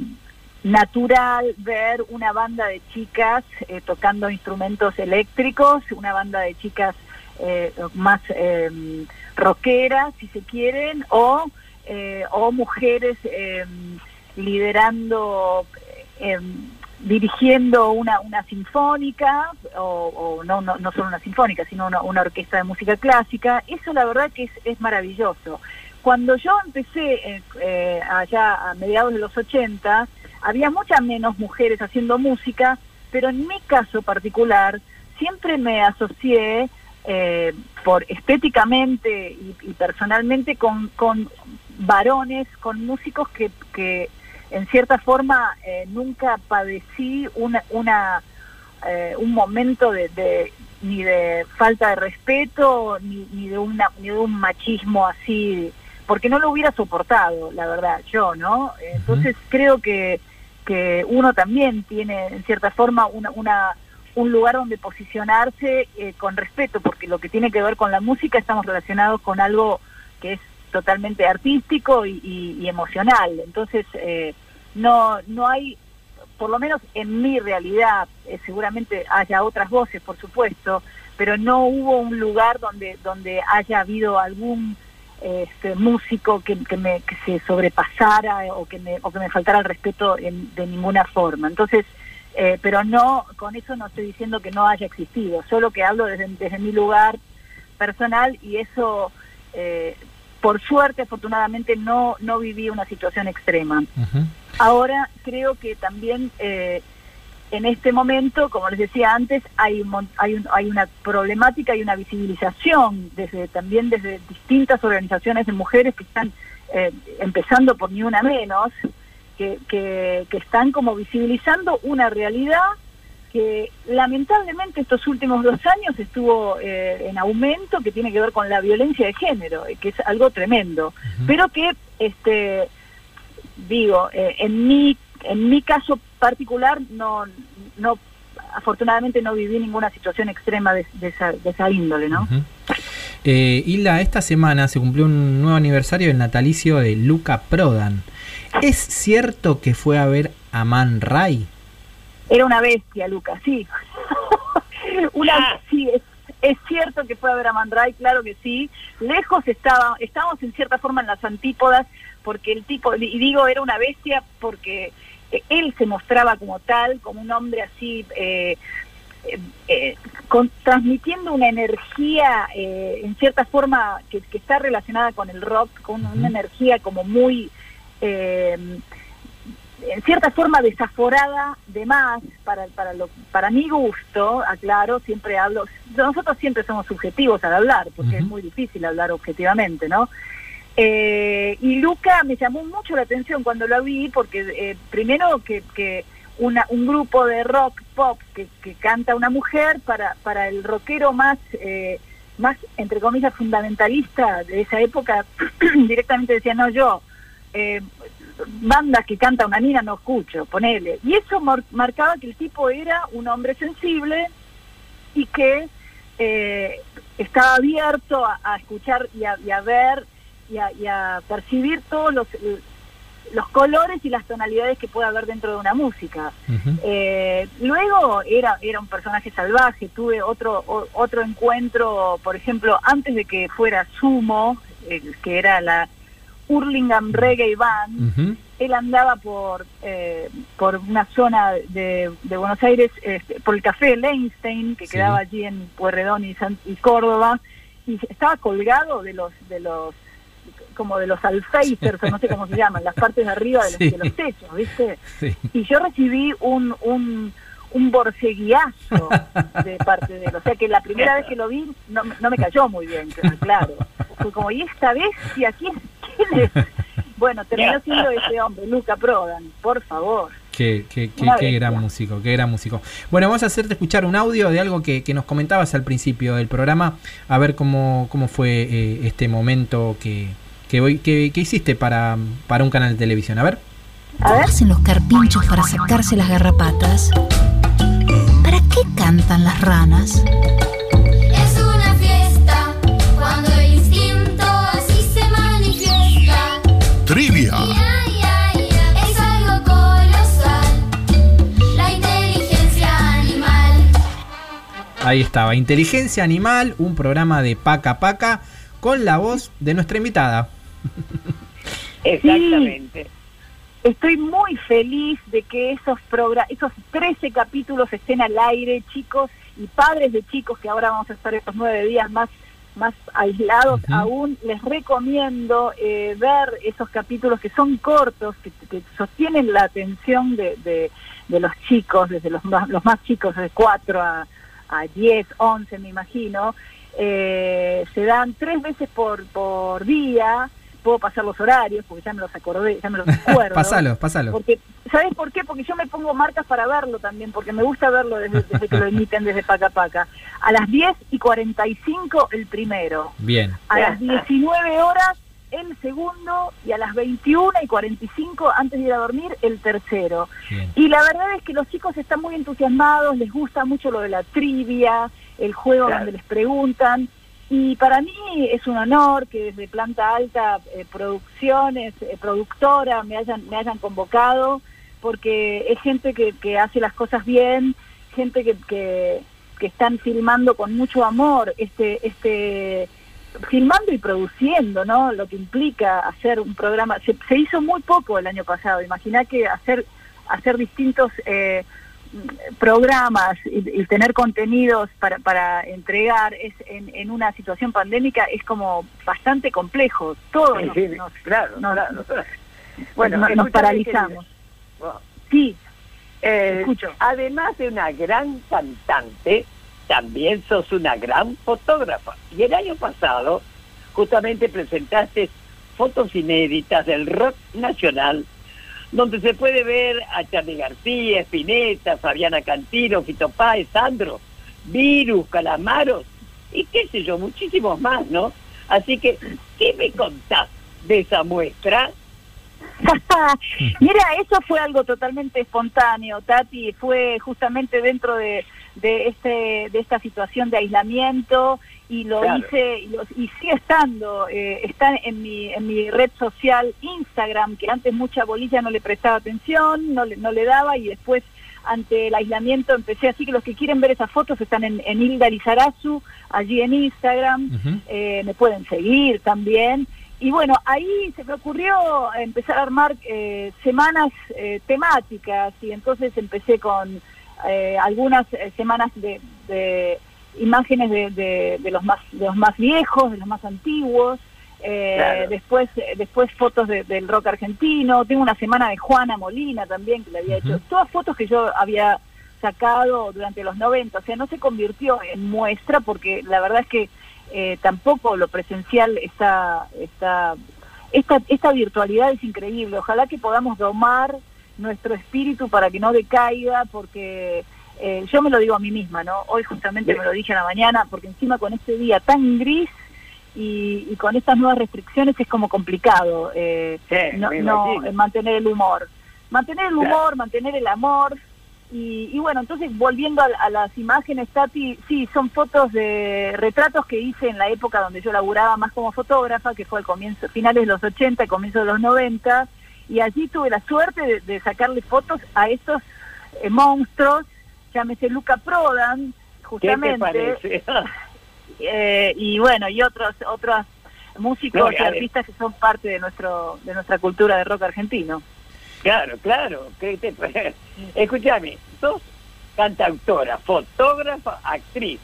natural ver una banda de chicas eh, tocando instrumentos eléctricos, una banda de chicas eh, más eh, rockeras, si se quieren, o, eh, o mujeres eh, liderando, eh, dirigiendo una, una sinfónica, o, o no, no, no solo una sinfónica, sino una, una orquesta de música clásica. Eso la verdad que es, es maravilloso. Cuando yo empecé eh, eh, allá a mediados de los 80, había muchas menos mujeres haciendo música, pero en mi caso particular siempre me asocié eh, por estéticamente y, y personalmente con, con varones, con músicos que, que en cierta forma eh, nunca padecí una, una eh, un momento de, de- ni de falta de respeto ni, ni de una ni de un machismo así porque no lo hubiera soportado la verdad yo no entonces creo que que uno también tiene en cierta forma una, una un lugar donde posicionarse eh, con respeto porque lo que tiene que ver con la música estamos relacionados con algo que es totalmente artístico y, y- y emocional entonces eh, no no hay por lo menos en mi realidad, eh, seguramente haya otras voces, por supuesto, pero no hubo un lugar donde, donde haya habido algún este, músico que, que me, que se sobrepasara o que me, o que me faltara el respeto en- de ninguna forma. Entonces, eh, pero no, con eso no estoy diciendo que no haya existido, solo que hablo desde, desde mi lugar personal y eso, eh, por suerte, afortunadamente, no, no viví una situación extrema. Ahora creo que también eh, en este momento, como les decía antes, hay, un hay, un- hay una problemática y una visibilización desde también desde distintas organizaciones de mujeres que están eh, empezando por ni una menos, que, que, que están como visibilizando una realidad que lamentablemente estos últimos dos años estuvo eh, en aumento, que tiene que ver con la violencia de género, eh, que es algo tremendo, pero que este digo, eh, en mi en mi caso particular no no afortunadamente no viví ninguna situación extrema de, de esa, de esa índole, ¿no? Eh, Hilda, esta semana se cumplió un nuevo aniversario del natalicio de Luca Prodan. ¿Es cierto que fue a ver a Man Ray? Era una bestia, Lucas, sí. una, sí, es, es cierto que fue a ver a Man Ray, claro que sí. Lejos estaba, estábamos en cierta forma en las antípodas, porque el tipo, y digo era una bestia porque eh, él se mostraba como tal, como un hombre así, eh, eh, eh, con- transmitiendo una energía eh, en cierta forma que, que está relacionada con el rock, con una energía como muy... en cierta forma desaforada de más para para lo, para mi gusto aclaro siempre hablo nosotros siempre somos subjetivos al hablar porque es muy difícil hablar objetivamente no Eh, y Luca me llamó mucho la atención cuando lo vi porque eh, primero que, que una, un grupo de rock pop que, que canta una mujer para para el rockero más eh, más entre comillas fundamentalista de esa época directamente decía no yo eh, bandas que canta una mina no escucho, ponele. Y eso mar- marcaba que el tipo era un hombre sensible y que eh, estaba abierto a, a escuchar y a, y a ver y a, y a percibir todos los, los colores y las tonalidades que puede haber dentro de una música. Eh, luego era, era un personaje salvaje, tuve otro, o- otro encuentro, por ejemplo, antes de que fuera Sumo, eh, que era la Hurlingham Reggae Band, él andaba por eh, por una zona de, de Buenos Aires, este, por el café Leinstein, que Sí. quedaba allí en Pueyrredón y, San- y Córdoba, y estaba colgado de los de los como de los alféizers, o no sé cómo se llaman, las partes de arriba de los, Sí. de los techos, ¿viste? Sí. Y yo recibí un, un, un borceguiazo de parte de él. O sea que la primera vez que lo vi no, me- no me cayó muy bien, claro. Fue como, ¿y esta bestia quién, quién es? Bueno, terminó siendo ese hombre, Luca Prodan, por favor. Qué, qué, qué, qué gran músico, qué gran músico. Bueno, vamos a hacerte escuchar un audio de algo que, que nos comentabas al principio del programa, a ver cómo, cómo fue eh, este momento que, que, hoy, que, que hiciste para, para un canal de televisión. A ver. A ver. hacen los carpinchos para sacarse las garrapatas? ¿Para qué cantan las ranas? Es una fiesta cuando el instinto así se manifiesta. Trivia. Ay, ay, ay, es algo colosal. La inteligencia animal. Ahí estaba, Inteligencia Animal, un programa de Paca Paca con la voz de nuestra invitada. Exactamente. Estoy muy feliz de que esos esos 13 capítulos estén al aire, chicos y padres de chicos, que ahora vamos a estar estos nueve días más más aislados Ujú. aún, les recomiendo eh, ver esos capítulos que son cortos, que, que sostienen la atención de, de, de los chicos, desde los más, los más chicos, de 4 a, a 10, 11 me imagino, eh, se dan tres veces por, por día, puedo pasar los horarios, porque ya me los acordé, ya me los acuerdo. Pásalo, pásalo. Porque, ¿Sabes por qué? Porque yo me pongo marcas para verlo también, porque me gusta verlo desde, desde que lo emiten desde Paca Paca. A las 10 y 45 el primero, Bien. a las 19 horas el segundo y a las 21 y 45 antes de ir a dormir el tercero. Bien. Y la verdad es que los chicos están muy entusiasmados, les gusta mucho lo de la trivia, el juego Claro. donde les preguntan. Y para mí es un honor que desde Planta Alta eh, Producciones, eh, productora, me hayan, me hayan convocado, porque es gente que, que hace las cosas bien, gente que, que, que están filmando con mucho amor este, este filmando y produciendo, ¿no? Lo que implica hacer un programa. Se, se hizo muy poco el año pasado. Imagina que hacer hacer distintos eh, programas y, y tener contenidos para, para entregar es en, en una situación pandémica es como bastante complejo. Todos Sí, nos, sí, nos- claro, nos- claro. nos- Bueno, nos escúchame, paralizamos. Sí, eh, Escucho. además de una gran cantante, también sos una gran fotógrafa. Y el año pasado, justamente presentaste fotos inéditas del rock nacional, donde se puede ver a Charly García, Spinetta, Fabiana Cantino, Fito Páez, Sandro, Virus, Calamaros, y qué sé yo, muchísimos más, ¿no? Así que, ¿qué me contás de esa muestra? Mira, eso fue algo totalmente espontáneo, Tati, fue justamente dentro de, de este de esta situación de aislamiento y lo Claro. hice y, lo- y sigue estando, eh, está en mi en mi red social Instagram, que antes mucha bolilla no le prestaba atención, no le, no le daba y después ante el aislamiento empecé así que los que quieren ver esas fotos están en, en Hilda Lizarazu, allí en Instagram, eh, me pueden seguir también. Y bueno, ahí se me ocurrió empezar a armar eh, semanas eh, temáticas y entonces empecé con eh, algunas eh, semanas de, de imágenes de, de- de los más de los más viejos, de los más antiguos. eh, Claro. después después fotos de- del rock argentino tengo una semana de Juana Molina también que le había hecho todas fotos que yo había sacado durante los 90 o sea no se convirtió en muestra porque la verdad es que eh, tampoco lo presencial está, está esta, esta virtualidad es increíble. Ojalá que podamos domar nuestro espíritu para que no decaiga, porque eh, yo me lo digo a mí misma, ¿no? Hoy justamente me lo dije a la mañana, porque encima con este día tan gris y, y con estas nuevas restricciones es como complicado eh, Sí, no, eh, mantener el humor. Mantener el humor, Claro. mantener el amor. Y, y bueno, entonces volviendo a, a las imágenes, Tati, sí, son fotos de retratos que hice en la época donde yo laburaba más como fotógrafa, que fue al comienzo, finales de los 80 y comienzo de los 90, y allí tuve la suerte de, de sacarle fotos a estos eh, monstruos, llámese Luca Prodan, ¿Qué te justamente, eh, y bueno, y otros, otros músicos No, y artistas que son parte de nuestro de nuestra cultura de rock argentino. Claro, claro. ¿qué te- Escúchame, sos cantautora, fotógrafa, actriz.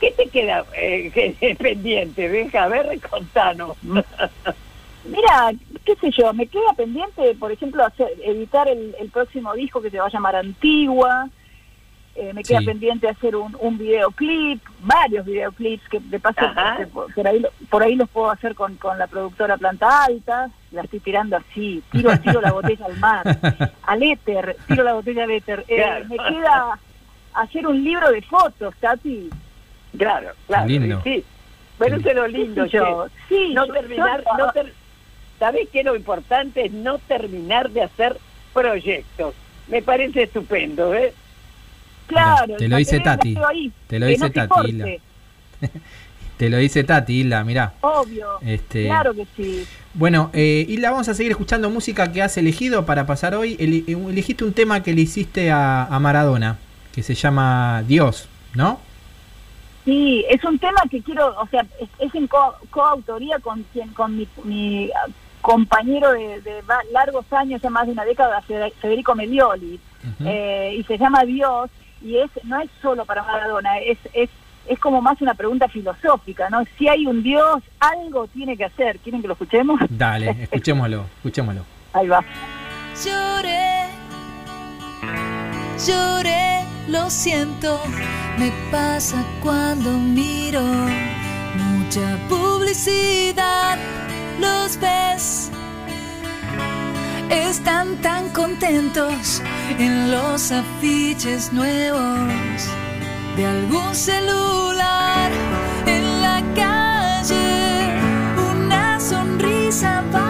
¿Qué te queda eh, que- pendiente? Deja, a ver, contanos. Mira, qué sé yo, me queda pendiente, por ejemplo, hacer, editar el, el próximo disco que se va a llamar Antigua. Eh, me queda Sí. pendiente hacer un, un videoclip, varios videoclips que de paso que por, por ahí, lo- por ahí los puedo hacer con, con la productora Planta Alta. La estoy tirando así, tiro, tiro la botella al mar, al éter, tiro la botella al éter. Eh, Claro. Me queda hacer un libro de fotos, Tati. Claro, claro. Lindo. Sí. Pero eso es lo lindo, ¿Qué sé yo? Sí, no yo- terminar, yo- no ter- ¿sabés qué? Lo importante es no terminar de hacer proyectos. Me parece estupendo, ¿eh? Claro, Te lo dice Tati. ahí, Te lo dice no Tati. Hilda. Te lo dice Tati, Hilda, mirá. Obvio, Este, claro que sí. Bueno, eh, Hilda, vamos a seguir escuchando música que has elegido para pasar hoy. Eh, elegiste un tema que le hiciste a, a Maradona, que se llama Dios, ¿no? Sí, es un tema que quiero, o sea, es, es en co- coautoría con quien, con mi, mi, compañero de, largos años, ya más de una década, Fede- Federico Medioli, eh, y se llama Dios, y es no es solo para Maradona, es, es, es como más una pregunta filosófica, ¿no? Si hay un Dios, algo tiene que hacer. ¿Quieren que lo escuchemos? Dale, escuchémoslo, escuchémoslo. Ahí va. Lloré, lloré, lo siento, me pasa cuando miro mucha publicidad, los ves, están tan contentos en los afiches nuevos de algún celular en la calle, una sonrisa vale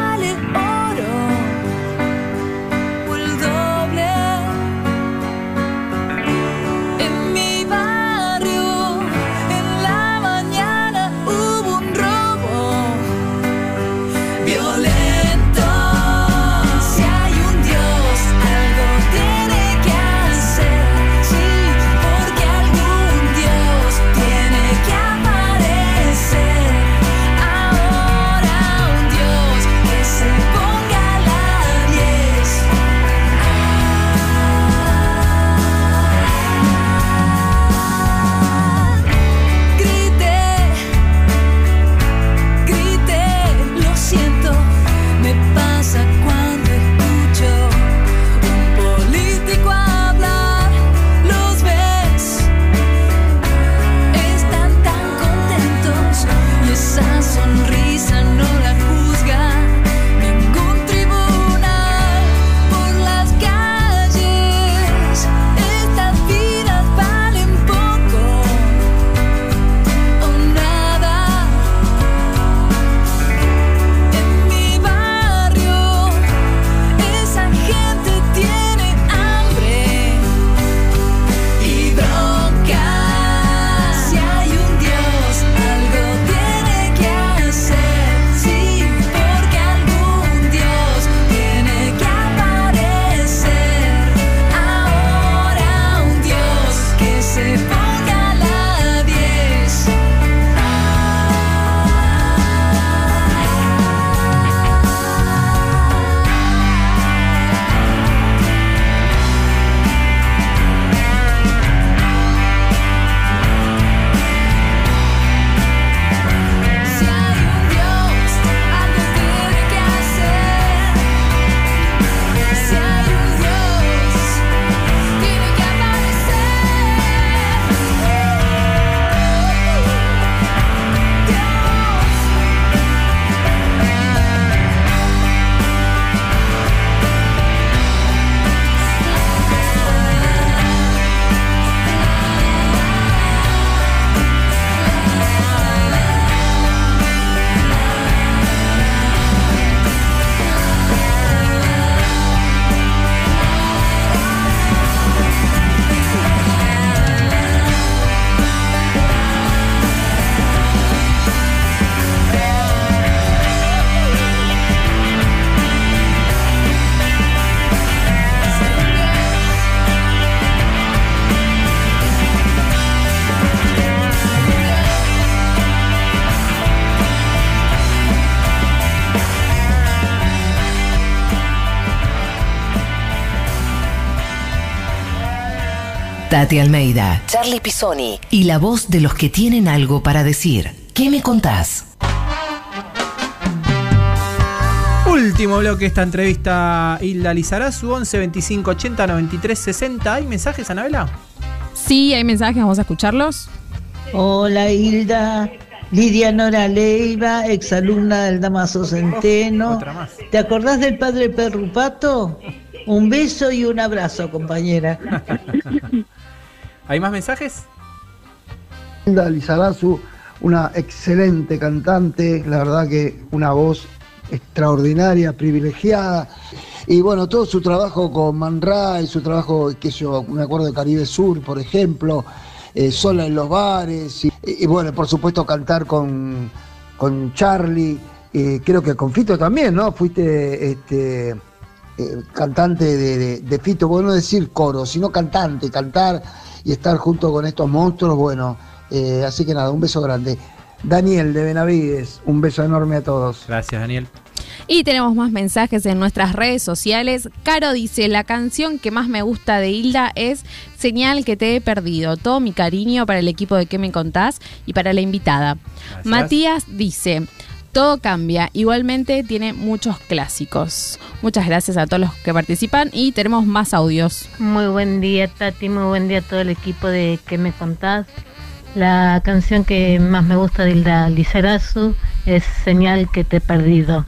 Tati Almeida, Charlie Pisoni y la voz de los que tienen algo para decir. ¿Qué me contás? Último bloque de esta entrevista, Hilda Lizarazu, 11 25 80 93 60. ¿Hay mensajes, Anabela? Sí, hay mensajes, vamos a escucharlos. Hola Hilda, Lidia Nora Leiva, exalumna del Damaso Centeno. ¿Te acordás del padre Perrupato? Un beso y un abrazo, compañera. ¿Hay más mensajes? Lizarazu, una excelente cantante, la verdad que una voz extraordinaria, privilegiada. Y bueno, todo su trabajo con Man Ray, su trabajo, que yo me acuerdo de Caribe Sur, por ejemplo, eh, sola en los bares, y, bueno, por supuesto cantar con, con Charlie, eh, creo que con Fito también, ¿no? Fuiste este, eh, cantante de Fito, bueno, no decir coro, sino cantante, cantar y estar junto con estos monstruos, bueno, eh, así que nada, un beso grande. Daniel de Benavides, un beso enorme a todos. Gracias, Daniel. Y tenemos más mensajes en nuestras redes sociales. Caro dice, la canción que más me gusta de Hilda es Señal que te he perdido. Todo mi cariño para el equipo de ¿Qué me contás? y para la invitada. Gracias. Matías dice, todo cambia. Igualmente tiene muchos clásicos. Muchas gracias a todos los que participan y tenemos más audios. Muy buen día, Tati. Muy buen día a todo el equipo de ¿Qué me contás? La canción que más me gusta de Hilda Lizarazu es Señal que te he perdido.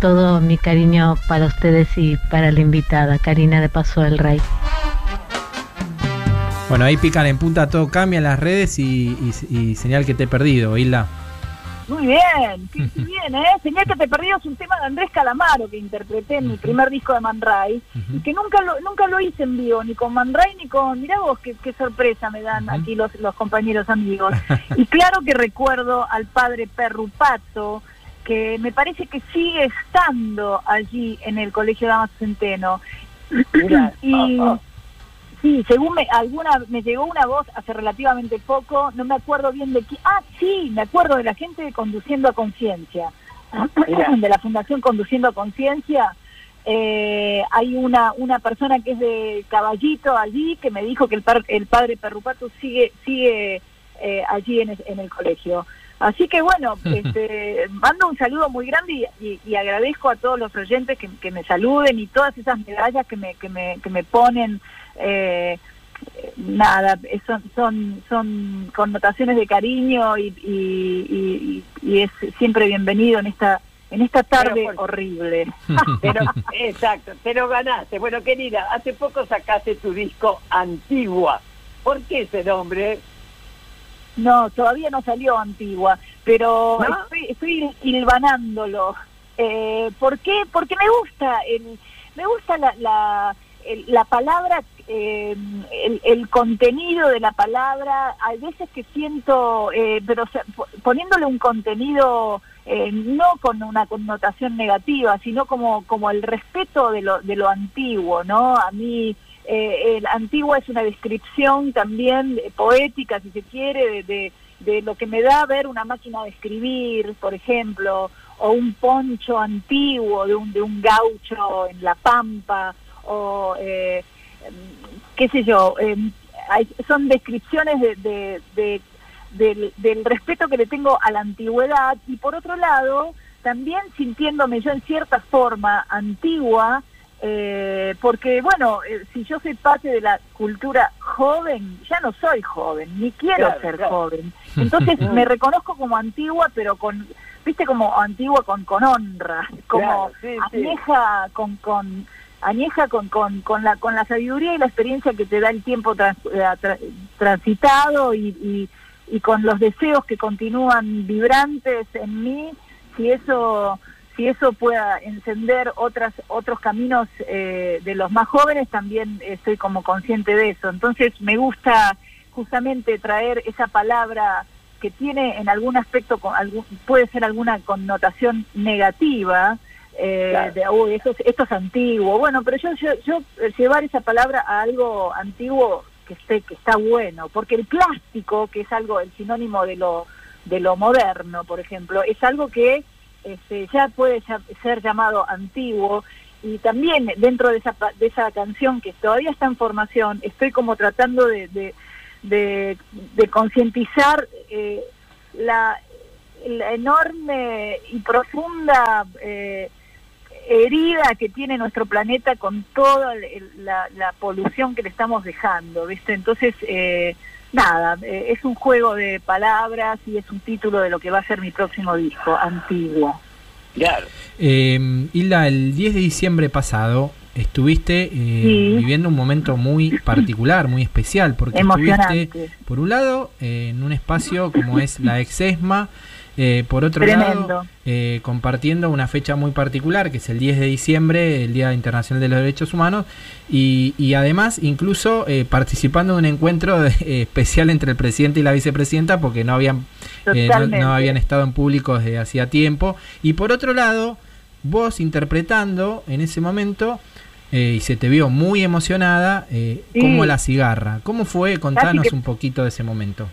Todo mi cariño para ustedes y para la invitada, Karina de Paso del Rey. Bueno, ahí pican en punta, todo cambia en las redes y, y- y señal que te he perdido, Hilda. Muy bien, qué qué bien, ¿eh? Señal que te perdí es un tema de Andrés Calamaro que interpreté en mi primer disco de Man Ray y que nunca lo, nunca lo hice en vivo, ni con Man Ray ni con. Mirá vos, qué, qué sorpresa me dan aquí los, los compañeros amigos. Y claro que recuerdo al padre Perrupato, que me parece que sigue estando allí en el Colegio Damas Centeno. y sí, según me, alguna me llegó una voz hace relativamente poco, no me acuerdo bien de quién. Ah, sí, me acuerdo de la gente de Conduciendo a Conciencia, de la Fundación Conduciendo a Conciencia. Eh, hay una una persona que es de Caballito allí que me dijo que el, par- el padre Perrupato sigue sigue eh, allí en, en el colegio. Así que bueno, este, mando un saludo muy grande y, y- y agradezco a todos los oyentes que, que me saluden y todas esas medallas que me, que me, que me ponen. eh, nada, son, son, son connotaciones de cariño y, y, y- y es siempre bienvenido en esta en esta tarde horrible. Pero, exacto, pero ganaste. Bueno, querida, hace poco sacaste tu disco Antigua. ¿Por qué ese nombre? No, todavía no salió Antigua, pero ¿No? estoy, estoy hilvanándolo. Eh, ¿Por qué? Porque me gusta, el, me gusta la, la, el- la palabra, eh, el, el contenido de la palabra. Hay veces que siento, eh, pero poniéndole un contenido eh, no con una connotación negativa, sino como, como el respeto de lo, de lo antiguo, ¿no? A mí eh, el antiguo es una descripción también poética, si se quiere, de, de, lo que me da ver una máquina de escribir, por ejemplo, o un poncho antiguo de un, de un gaucho en la pampa, o eh, qué sé yo, em, son descripciones de, de- de- del, del respeto que le tengo a la antigüedad y por otro lado, también sintiéndome yo en cierta forma antigua, eh, porque bueno, eh, si yo soy parte de la cultura joven, ya no soy joven, ni quiero Claro, ser claro. joven. Entonces me reconozco como antigua, pero con, viste, como antigua con, con honra, como Claro, sí, sí. añeja con, con añeja con, con, con la con la sabiduría y la experiencia que te da el tiempo trans- eh, tra- transitado y, y, y con los deseos que continúan vibrantes en mí, si eso si eso pueda encender otras otros caminos eh, de los más jóvenes, también estoy como consciente de eso. Entonces me gusta justamente traer esa palabra que tiene en algún aspecto con algún, puede ser alguna connotación negativa eh, Claro. de "Uy, esto, es- esto es antiguo bueno pero yo, yo yo eh, llevar esa palabra a algo antiguo que esté que está bueno porque el plástico que es algo el sinónimo de lo de lo moderno por ejemplo es algo que este, ya puede ser llamado antiguo y también dentro de esa, de esa canción que todavía está en formación, estoy como tratando de, de, concientizar eh, la, la enorme y profunda eh, herida que tiene nuestro planeta con toda el- la, la polución que le estamos dejando, ¿viste? Entonces, eh, nada, eh, es un juego de palabras y es un título de lo que va a ser mi próximo disco, Antiguo. Claro. Eh, Hilda, el 10 de diciembre pasado estuviste eh, Sí. viviendo un momento muy particular, muy especial, porque estuviste, por un lado, eh, en un espacio como es la Exesma, eh, por otro Tremendo. lado, eh, compartiendo una fecha muy particular, que es el 10 de diciembre, el Día Internacional de los Derechos Humanos, y, y además incluso eh, participando de un encuentro de- especial entre el presidente y la vicepresidenta, porque no habían, eh, no- habían estado en público desde hacía tiempo. Y por otro lado, vos interpretando en ese momento, eh, y se te vio muy emocionada, eh, Sí. como la cigarra. ¿Cómo fue? Contanos que- un poquito de ese momento.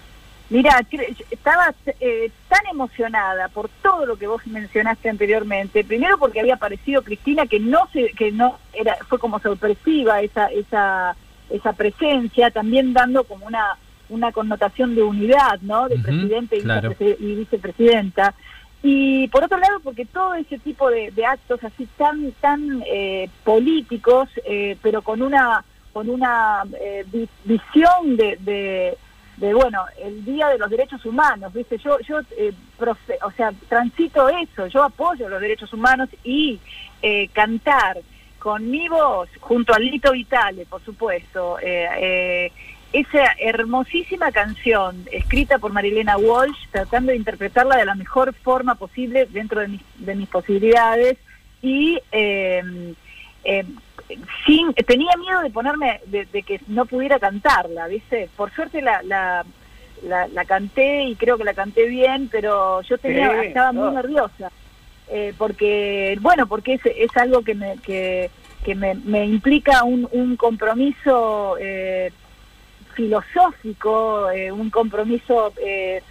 Mira, estaba eh, tan emocionada por todo lo que vos mencionaste anteriormente. Primero porque había aparecido Cristina, que no se, que no era, fue como sorpresiva esa, esa, esa presencia, también dando como una, una connotación de unidad, ¿no? De presidente y, claro. vicepresi- y vicepresidenta. Y por otro lado, porque todo ese tipo de, de actos así tan, tan eh, políticos, eh, pero con una, con una eh, vi- visión de, de de bueno el día de los derechos humanos viste yo yo eh, o sea transito eso yo apoyo los derechos humanos y eh, cantar con mi voz junto a Lito Vitale por supuesto eh, eh, esa hermosísima canción escrita por Marilena Walsh tratando de interpretarla de la mejor forma posible dentro de mis, de mis posibilidades y eh, sin tenía miedo de ponerme de, de que no pudiera cantarla viste por suerte la, la la, la canté y creo que la canté bien pero yo tenía Sí, estaba muy nerviosa eh, porque bueno porque es, es algo que me que, que me, me implica un, un compromiso eh, filosófico eh, un compromiso eh,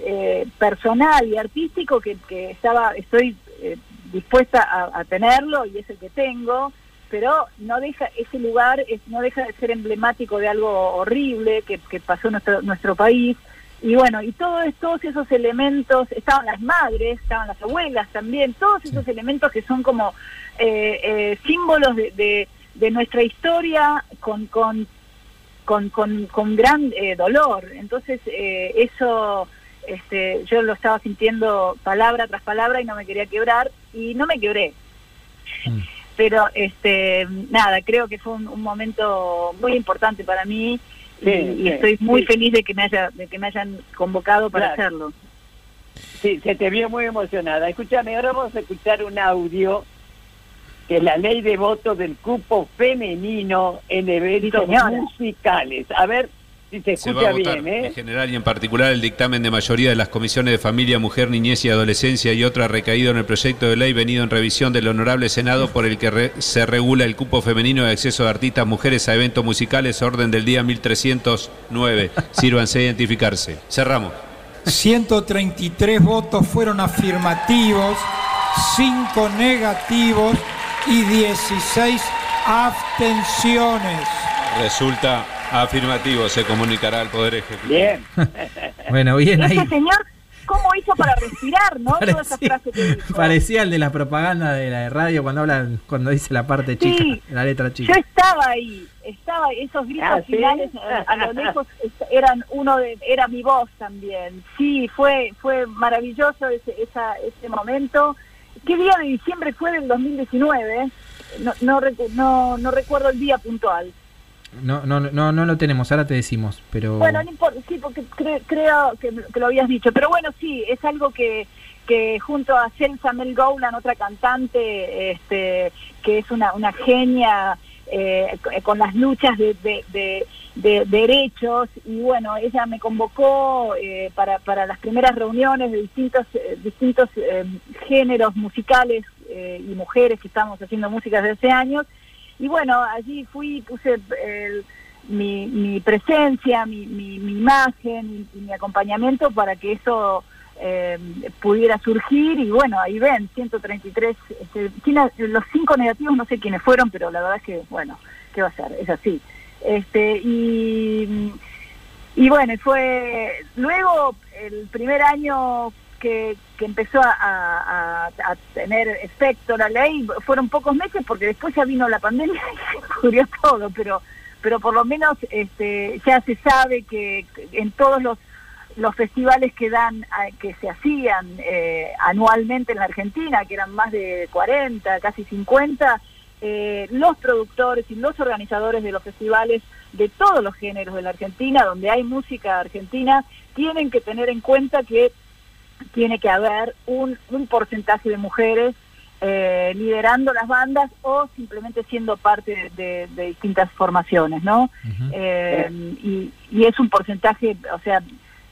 eh, personal y artístico que, que estaba estoy eh, dispuesta a, a tenerlo y es el que tengo pero no deja ese lugar es, no deja de ser emblemático de algo horrible que, que pasó en nuestro nuestro país. Y bueno y todo es- todos esos elementos estaban las madres estaban las abuelas también todos esos elementos que son como eh, eh, símbolos de, de, de nuestra historia con con con, con, con gran eh, dolor. Entonces eh, eso este, yo lo estaba sintiendo palabra tras palabra y no me quería quebrar y no me quebré pero este nada creo que fue un, un momento muy importante para mí y, Sí, y sí, estoy muy sí. feliz de que me haya de que me hayan convocado para Claro. hacerlo Sí, se te vio muy emocionada. Escúchame, ahora vamos a escuchar un audio que es la ley de voto del cupo femenino en eventos musicales. A ver si se Se va a escucha votar bien, ¿eh? en general y en particular el dictamen de mayoría de las comisiones de familia, mujer, niñez y adolescencia y otra recaído en el proyecto de ley venido en revisión del Honorable Senado por el que re- se regula el cupo femenino de acceso de artistas mujeres a eventos musicales, orden del día 1309. Sírvanse a identificarse. Cerramos. 133 votos fueron afirmativos, 5 negativos y 16 abstenciones. Resulta afirmativo, se comunicará al Poder Ejecutivo. Bien. Bueno, bien ahí. ese señor cómo hizo para respirar no toda esa Parecía, frase que dijo parecía el de la propaganda de la radio cuando habla, cuando dice la parte chica, Sí. la letra Yo chica. estaba ahí, estaba esos gritos Ah, ¿sí? finales a, a lo lejos eran uno de era mi voz también. Sí, fue fue maravilloso ese esa, ese momento. ¿Qué día de diciembre fue del 2019? No no, recu- no no recuerdo el día puntual. No, no, no, no lo tenemos, ahora te decimos, pero Bueno, no importa, sí, porque cre- creo que, lo habías dicho. Pero bueno, sí, es algo que, que junto a Celsa Mel Gowland, otra cantante, este, que es una, una genia eh, c- con las luchas de, de, de- de derechos, y bueno, ella me convocó eh, para, para las primeras reuniones de distintos, eh, distintos eh, géneros musicales eh, y mujeres que estamos haciendo música desde hace años. Y bueno, allí fui, puse el- mi, presencia, mi, mi, mi imagen y, mi acompañamiento para que eso eh, pudiera surgir y bueno, ahí ven, 133, este, los cinco negativos no sé quiénes fueron, pero la verdad es que, bueno, ¿qué va a ser? Es así. Este, y, y bueno, fue luego el primer año que, que empezó a, tener efecto la ley, fueron pocos meses porque después ya vino la pandemia y se pudrió todo, pero pero por lo menos este, ya se sabe que en todos los los festivales que dan que se hacían eh, anualmente en la Argentina, que eran más de 40, casi 50, eh, los productores y los organizadores de los festivales de todos los géneros de la Argentina, donde hay música argentina, tienen que tener en cuenta que tiene que haber un, un porcentaje de mujeres eh, liderando las bandas o simplemente siendo parte de, de distintas formaciones, ¿no? Eh, y, y es un porcentaje, o sea,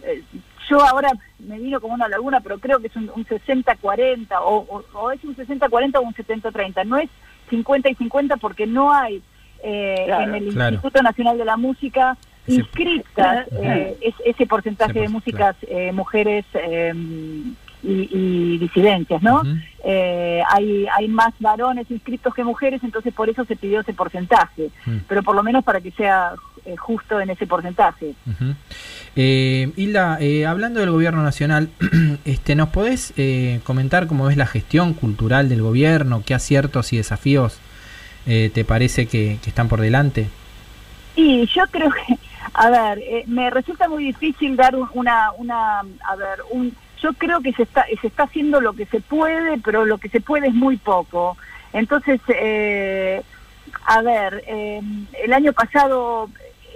eh, yo ahora me vino como una laguna, pero creo que es un, un 60-40 o, o, o es un 60-40 o un 70-30, no es 50 y 50 porque no hay eh, Claro, en el claro. Instituto Nacional de la Música inscritas eh, es- ese porcentaje de músicas eh, mujeres eh, y, y disidencias, ¿no? Eh, hay, hay más varones inscritos que mujeres, entonces por eso se pidió ese porcentaje, Mm. pero por lo menos para que sea eh, justo en ese porcentaje. Ujú. Eh, Hilda, eh, hablando del gobierno nacional, este, ¿nos podés eh, comentar cómo ves la gestión cultural del gobierno? ¿Qué aciertos y desafíos eh, te parece que, que están por delante? Y yo creo que, a ver, eh, me resulta muy difícil dar un- una, una, a ver, un, yo creo que se está, se está haciendo lo que se puede, pero lo que se puede es muy poco. Entonces, eh, a ver, eh, el año pasado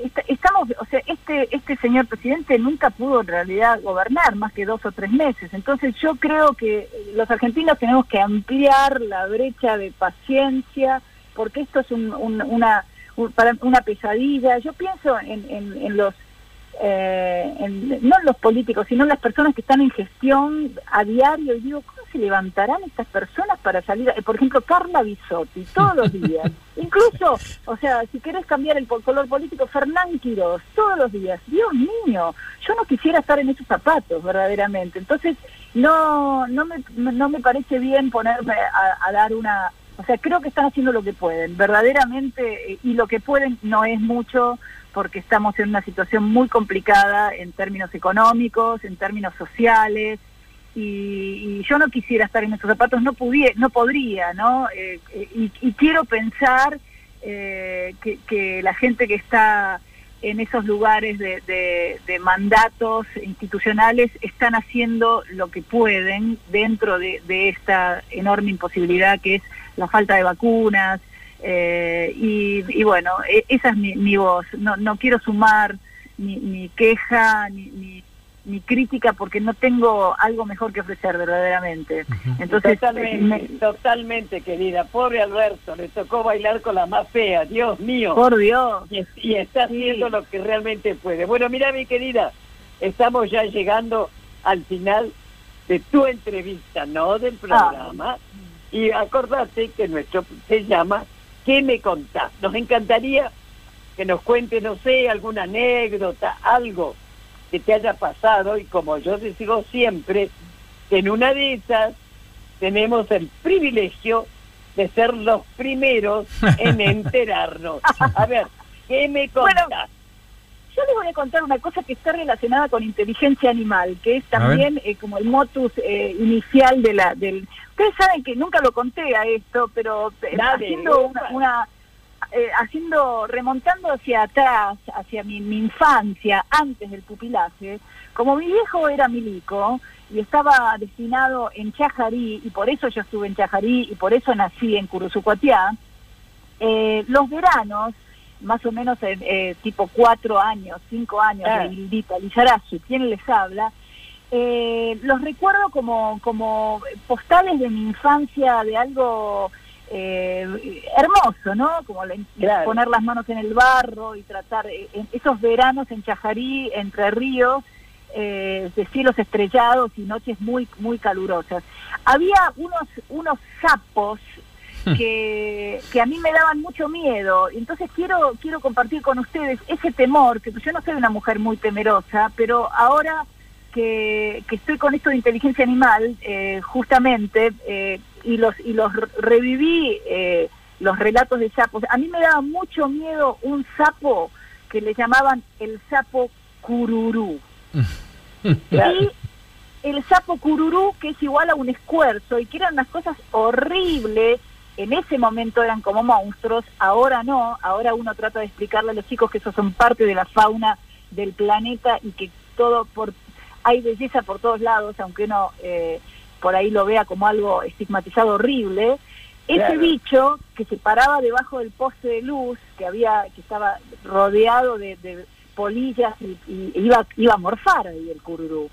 est- estamos, o sea, este este señor presidente nunca pudo en realidad gobernar más que dos o tres meses. Entonces, yo creo que los argentinos tenemos que ampliar la brecha de paciencia, porque esto es un- un- una un- para una pesadilla. Yo pienso en, en- en los, eh, en- no en los políticos, sino en las personas que están en gestión a diario y digo, ¿cómo se levantarán estas personas para salir? por ejemplo, Carla Bisotti, todos los días. Incluso, o sea, si querés cambiar el color político, Fernán Quiroz, todos los días. Dios mío, yo no quisiera estar en esos zapatos, verdaderamente. Entonces, no, no, me, no me parece bien ponerme a, a dar una... O sea, creo que están haciendo lo que pueden, verdaderamente, eh, y lo que pueden no es mucho porque estamos en una situación muy complicada en términos económicos, en términos sociales, y, yo no quisiera estar en esos zapatos, no pudiera, no podría, ¿no? Eh, eh, y, y quiero pensar eh, que la gente que está en esos lugares de, de- de mandatos institucionales están haciendo lo que pueden dentro de, esta enorme imposibilidad que es la falta de vacunas. eh, y, y bueno, e- esa es mi, mi voz. No, no quiero sumar ni, ni queja ni, ni, ni crítica porque no tengo algo mejor que ofrecer verdaderamente. Entonces, totalmente, me- totalmente, querida. Pobre Alberto, le tocó bailar con la más fea, Dios mío. Por Dios. Y, y está haciendo lo que realmente puede. Bueno, mira, mi querida, estamos ya llegando al final de tu entrevista, no del programa. Y acordate que nuestro se llama ¿Qué me contás? Nos encantaría que nos cuentes, no sé, alguna anécdota, algo que te haya pasado y como yo te digo siempre, en una de esas tenemos el privilegio de ser los primeros en enterarnos. A ver, ¿qué me contás? Yo les voy a contar una cosa que está relacionada con inteligencia animal, que es también eh, como el motus eh, inicial de la del. Ustedes saben que nunca lo conté a esto, pero eh, Dale, haciendo una, eh, haciendo remontando hacia atrás, hacia mi, mi infancia, antes del pupilaje, como mi viejo era milico y estaba destinado en Chajarí y por eso yo estuve en Chajarí y por eso nací en Curuzucuatiá. eh, los veranos más o menos en eh, tipo cuatro años, cinco años Ah. de Hildita Lizarazu, quien les habla, eh, los recuerdo como, como postales de mi infancia, de algo eh, hermoso, ¿no? Como la- Claro. poner las manos en el barro y tratar eh, en esos veranos en Chajarí, Entre Ríos, eh, de cielos estrellados y noches muy muy calurosas. Había unos unos sapos que, que a mí me daban mucho miedo. Entonces quiero quiero compartir con ustedes ese temor, que yo no soy una mujer muy temerosa, pero ahora que, que estoy con esto de inteligencia animal, eh, justamente, eh, y los y los reviví eh, los relatos de sapos. A mí me daba mucho miedo un sapo que le llamaban el sapo cururú. Y el sapo cururú, que es igual a un escuerzo, y que eran unas cosas horribles, en ese momento eran como monstruos, ahora no, ahora uno trata de explicarle a los chicos que esos son parte de la fauna del planeta y que todo por hay belleza por todos lados, aunque uno eh, por ahí lo vea como algo estigmatizado horrible. Ese Claro. bicho que se paraba debajo del poste de luz, que había, que estaba rodeado de, de polillas y, y iba, iba a morfar ahí el cururú.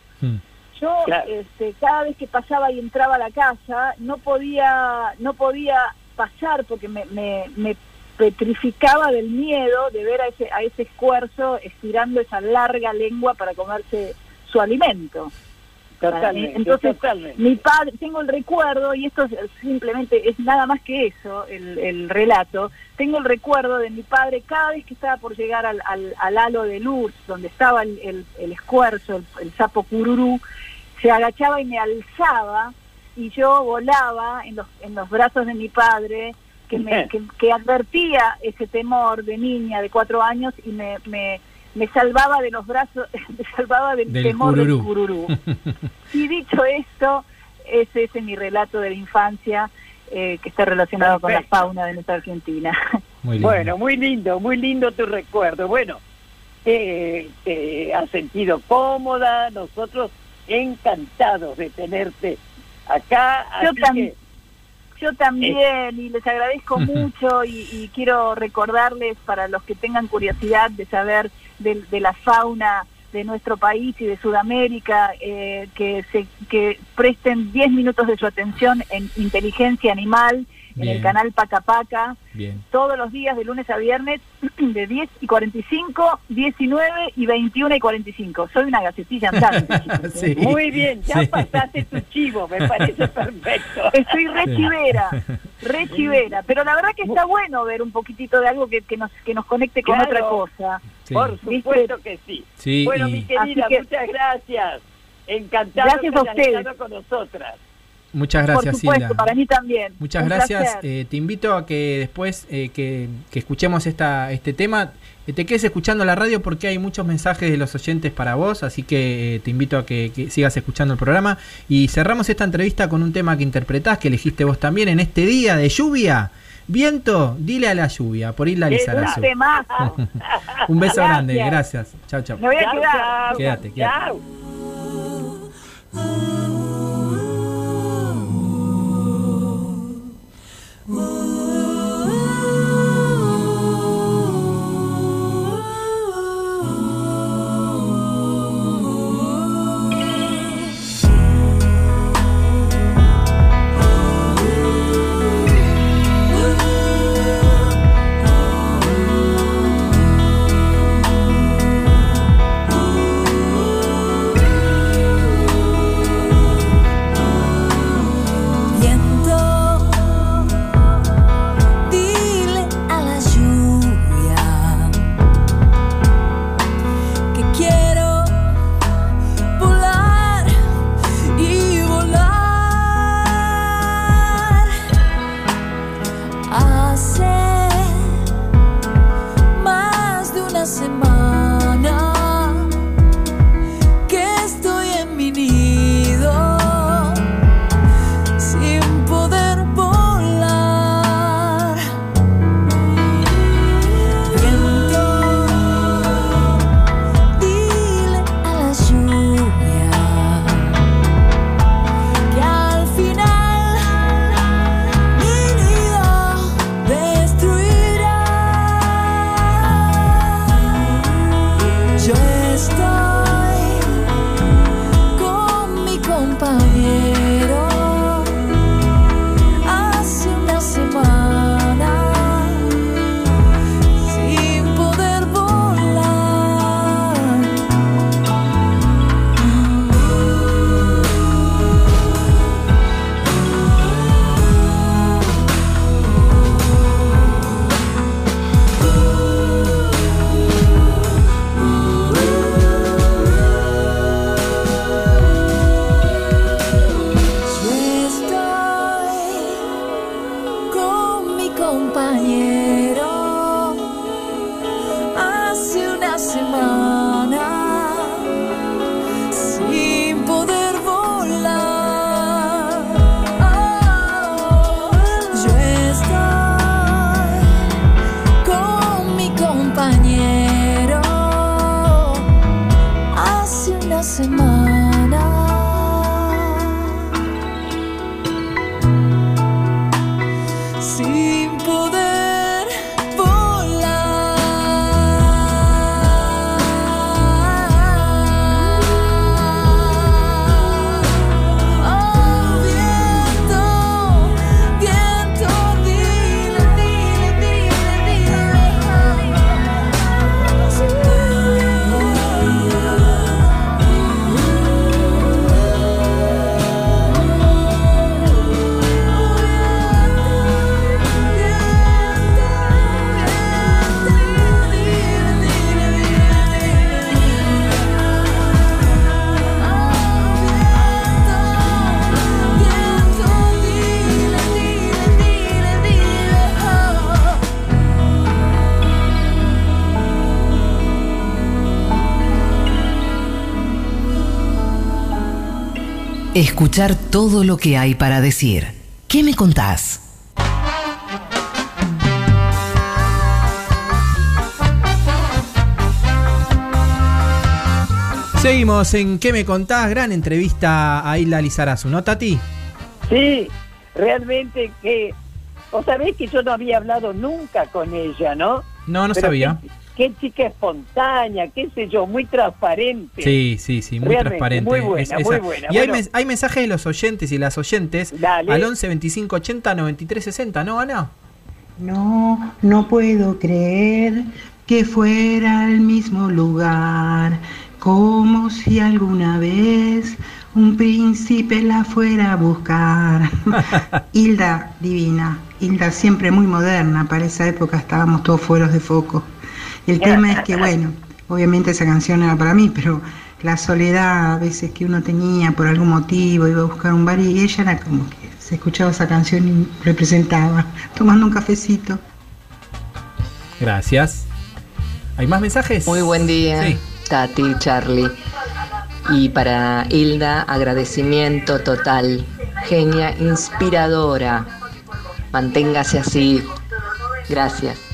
Yo, Claro. este, cada vez que pasaba y entraba a la casa, no podía, no podía pasar porque me, me, me petrificaba del miedo de ver a ese, a ese escuerzo estirando esa larga lengua para comerse su alimento. Totalmente, Entonces, totalmente. mi padre, tengo el recuerdo, y esto es- simplemente es nada más que eso, el, el relato, tengo el recuerdo de mi padre cada vez que estaba por llegar al, al, al halo de luz, donde estaba el, el, el escuerzo, el, el sapo cururú, se agachaba y me alzaba, y yo volaba en los, en los brazos de mi padre, que, me, que, que advertía ese temor de niña de cuatro años y me, me, me salvaba de los brazos, me salvaba del, Del temor cururú. del cururú. Y dicho esto, ese es mi relato de la infancia eh, que está relacionado con la fauna de nuestra Argentina. Bueno, muy lindo, muy lindo tu recuerdo. Bueno, eh, te has sentido cómoda, nosotros encantados de tenerte acá. Yo también. que, Yo también, y les agradezco mucho y, y quiero recordarles para los que tengan curiosidad de saber de, de la fauna de nuestro país y de Sudamérica, eh, que, se, que presten 10 minutos de su atención en Inteligencia Animal, en el canal Paca Paca, Bien. todos los días de lunes a viernes de 10 y 45, 19 y 21 y 45. Soy una gacetilla andante. ¿eh? Sí. Muy bien, ya Sí. pasaste tu chivo, me parece perfecto. Estoy re chivera, re chivera, pero la verdad que está bueno ver un poquitito de algo que, que nos que nos conecte con Claro. otra cosa. Sí. Por supuesto que sí. Sí, bueno, y- mi querida, que- muchas gracias. Encantado Gracias que a ustedes. con nosotras. Muchas gracias, Por supuesto, Hilda. para mí también. Muchas Un gracias. Eh, te invito a que después eh, que, que escuchemos esta, este tema, eh, te quedes escuchando la radio porque hay muchos mensajes de los oyentes para vos, así que te invito a que, que sigas escuchando el programa. Y cerramos esta entrevista con un tema que interpretás, que elegiste vos también en este día de lluvia. Viento, dile a la lluvia, por Isla Lizarazu. Un beso Gracias. grande, gracias. Chao, chao. Me voy a Chau, quedar. chau. Quédate, quédate. Chau. Escuchar todo lo que hay para decir. ¿Qué me contás? Seguimos en ¿Qué me contás? Gran entrevista a Hilda Lizarazu, ¿no, Tati? Sí, realmente que... Vos sabés que yo no había hablado nunca con ella, ¿no? No, no Pero sabía. Qué, qué chica espontana, qué sé yo, muy transparente. Sí, sí, sí, muy Realmente, transparente. muy buena, Es- muy esa- buena. Y hay, mes- hay mensajes de los oyentes y las oyentes Dale. al 11 25 80 93 60, ¿no, Ana? No, no puedo creer que fuera el mismo lugar, como si alguna vez un príncipe la fuera a buscar. Hilda, divina, Hilda siempre muy moderna, para esa época estábamos todos fueros de foco. El tema es que, bueno, obviamente esa canción era para mí, pero la soledad a veces que uno tenía por algún motivo, iba a buscar un bar y ella era como que se escuchaba esa canción y representaba, tomando un cafecito. Gracias. ¿Hay más mensajes? Muy buen día, Sí. Tati, Charlie. Y para Hilda, agradecimiento total. Genia inspiradora. Manténgase así. Gracias.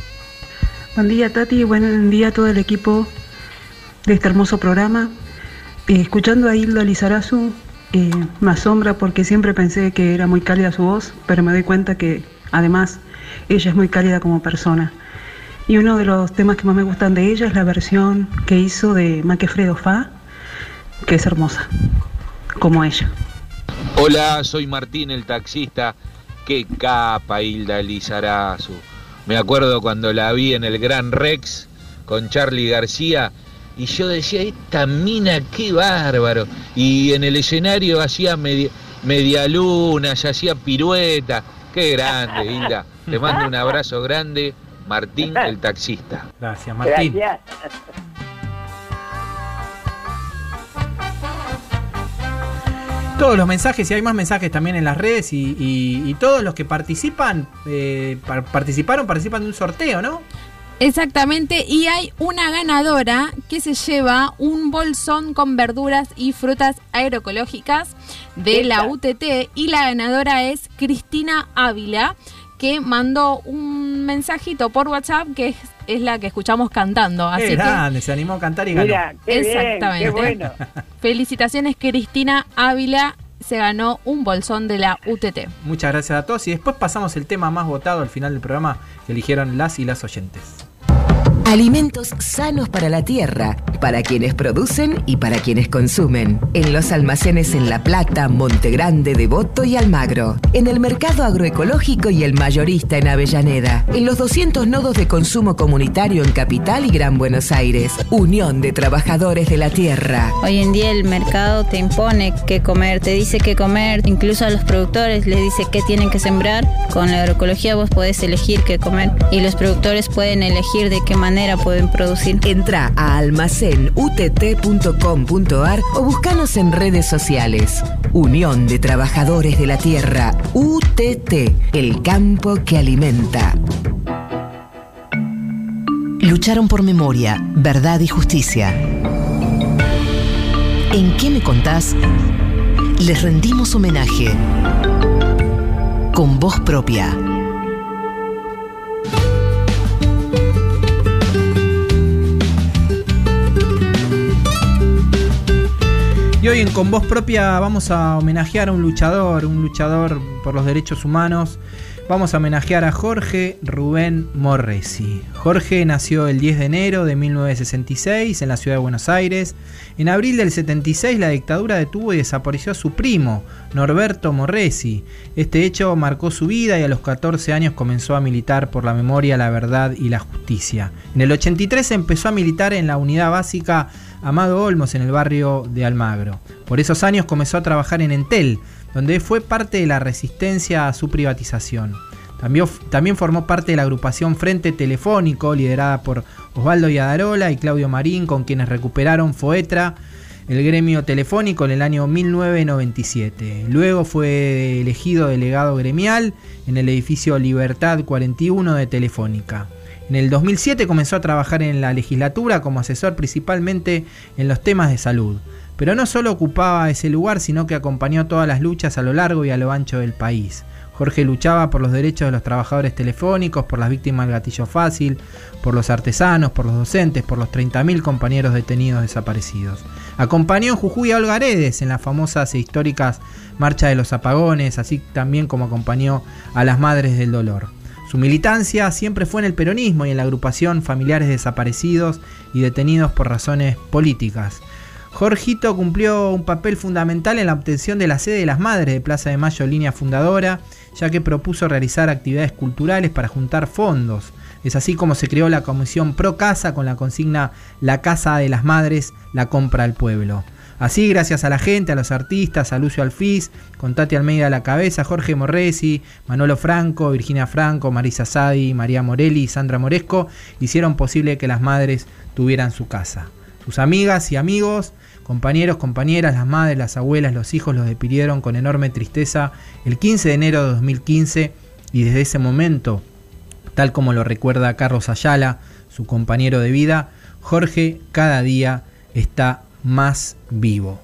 Buen día Tati, buen día a todo el equipo de este hermoso programa. Eh, escuchando a Hilda Lizarazu eh, me asombra porque siempre pensé que era muy cálida su voz, pero me doy cuenta que además ella es muy cálida como persona. Y uno de los temas que más me gustan de ella es la versión que hizo de Maquefredo Fa, que es hermosa, como ella. Hola, soy Martín el taxista. Qué capa Hilda Lizarazu. Me acuerdo cuando la vi en el Gran Rex con Charlie García y yo decía, esta mina, qué bárbaro. Y en el escenario hacía media, media luna, ya hacía pirueta. Qué grande, Hilda. Te mando un abrazo grande, Martín el taxista. Gracias, Martín. Gracias. Todos los mensajes, y hay más mensajes también en las redes, y, y- y todos los que participan, eh, par- participaron, participan de un sorteo, ¿no? Exactamente, y hay una ganadora que se lleva un bolsón con verduras y frutas agroecológicas de la UTT y la ganadora es Cristina Ávila que mandó un mensajito por WhatsApp que es, es la que escuchamos cantando. Así Qué que grande, se animó a cantar y ganó. Mira, qué bien, Exactamente. qué bueno. felicitaciones Cristina Ávila, se ganó un bolsón de la UTT. Muchas gracias a todos y después pasamos el tema más votado al final del programa que eligieron las y las oyentes. Alimentos sanos para la tierra, para quienes producen y para quienes consumen. En los almacenes en La Plata, Monte Grande, Devoto y Almagro. En el mercado agroecológico y el mayorista en Avellaneda. En los 200 nodos de consumo comunitario en Capital y Gran Buenos Aires. Unión de Trabajadores de la Tierra. Hoy en día el mercado te impone qué comer, te dice qué comer, incluso a los productores les dice qué tienen que sembrar. Con la agroecología vos podés elegir qué comer y los productores pueden elegir de qué manera pueden producir. Entra a almacenutt.com.ar o buscanos en redes sociales. Unión de Trabajadores de la Tierra, UTT, el campo que alimenta. Lucharon por memoria, verdad y justicia. ¿En qué me contás? Les rendimos homenaje con voz propia. Y hoy en Con Voz Propia vamos a homenajear a un luchador, un luchador por los derechos humanos. Vamos a homenajear a Jorge Rubén Morresi. Jorge nació el 10 de enero de 1966 en la ciudad de Buenos Aires. En abril del 76 la dictadura detuvo y desapareció a su primo, Norberto Morresi. Este hecho marcó su vida y a los 14 años comenzó a militar por la memoria, la verdad y la justicia. En el 83 empezó a militar en la unidad básica Amado Olmos en el barrio de Almagro. Por esos años comenzó a trabajar en Entel, donde fue parte de la resistencia a su privatización. También, también formó parte de la agrupación Frente Telefónico, liderada por Osvaldo Yadarola y Claudio Marín, con quienes recuperaron Foetra, el gremio telefónico, en el año 1997. Luego fue elegido delegado gremial en el edificio Libertad 41 de Telefónica. En el 2007 comenzó a trabajar en la legislatura como asesor principalmente en los temas de salud, Pero no solo ocupaba ese lugar, sino que acompañó todas las luchas a lo largo y a lo ancho del país. Jorge luchaba por los derechos de los trabajadores telefónicos, por las víctimas del gatillo fácil, por los artesanos, por los docentes, por los 30.000 compañeros detenidos desaparecidos. Acompañó en Jujuy a Olga Aredes en las famosas e históricas Marcha de los Apagones, así también como acompañó a las Madres del Dolor. Su militancia siempre fue en el peronismo y en la agrupación Familiares Desaparecidos y Detenidos por Razones Políticas. Jorgito cumplió un papel fundamental en la obtención de la sede de las Madres de Plaza de Mayo línea fundadora, ya que propuso realizar actividades culturales para juntar fondos. Es así como se creó la Comisión Pro Casa con la consigna La Casa de las Madres, la compra al pueblo. Así, gracias a la gente, a los artistas, a Lucio Alfiz, con Tati Almeida a la cabeza, Jorge Morresi, Manolo Franco, Virginia Franco, Marisa Sadi, María Morelli y Sandra Moresco, hicieron posible que las madres tuvieran su casa. Sus amigas y amigos Compañeros, compañeras, las madres, las abuelas, los hijos los despidieron con enorme tristeza el 15 de enero de 2015 y desde ese momento, tal como lo recuerda Carlos Ayala, su compañero de vida, Jorge cada día está más vivo.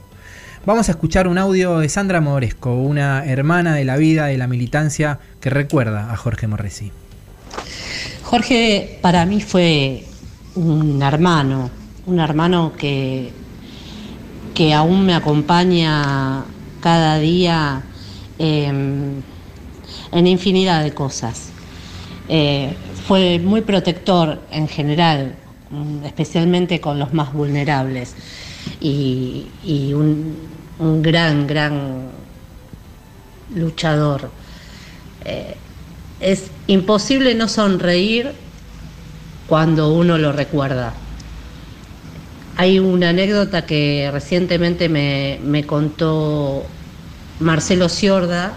Vamos a escuchar un audio de Sandra Moresco, una hermana de la vida, de la militancia, que recuerda a Jorge Morresi. Jorge para mí fue un hermano, un hermano que que aún me acompaña cada día eh, en infinidad de cosas. Eh, fue muy protector en general, mm, especialmente con los más vulnerables, y, un gran, gran luchador. Eh, es imposible no sonreír cuando uno lo recuerda. Hay una anécdota que recientemente me, me contó Marcelo Ciorda.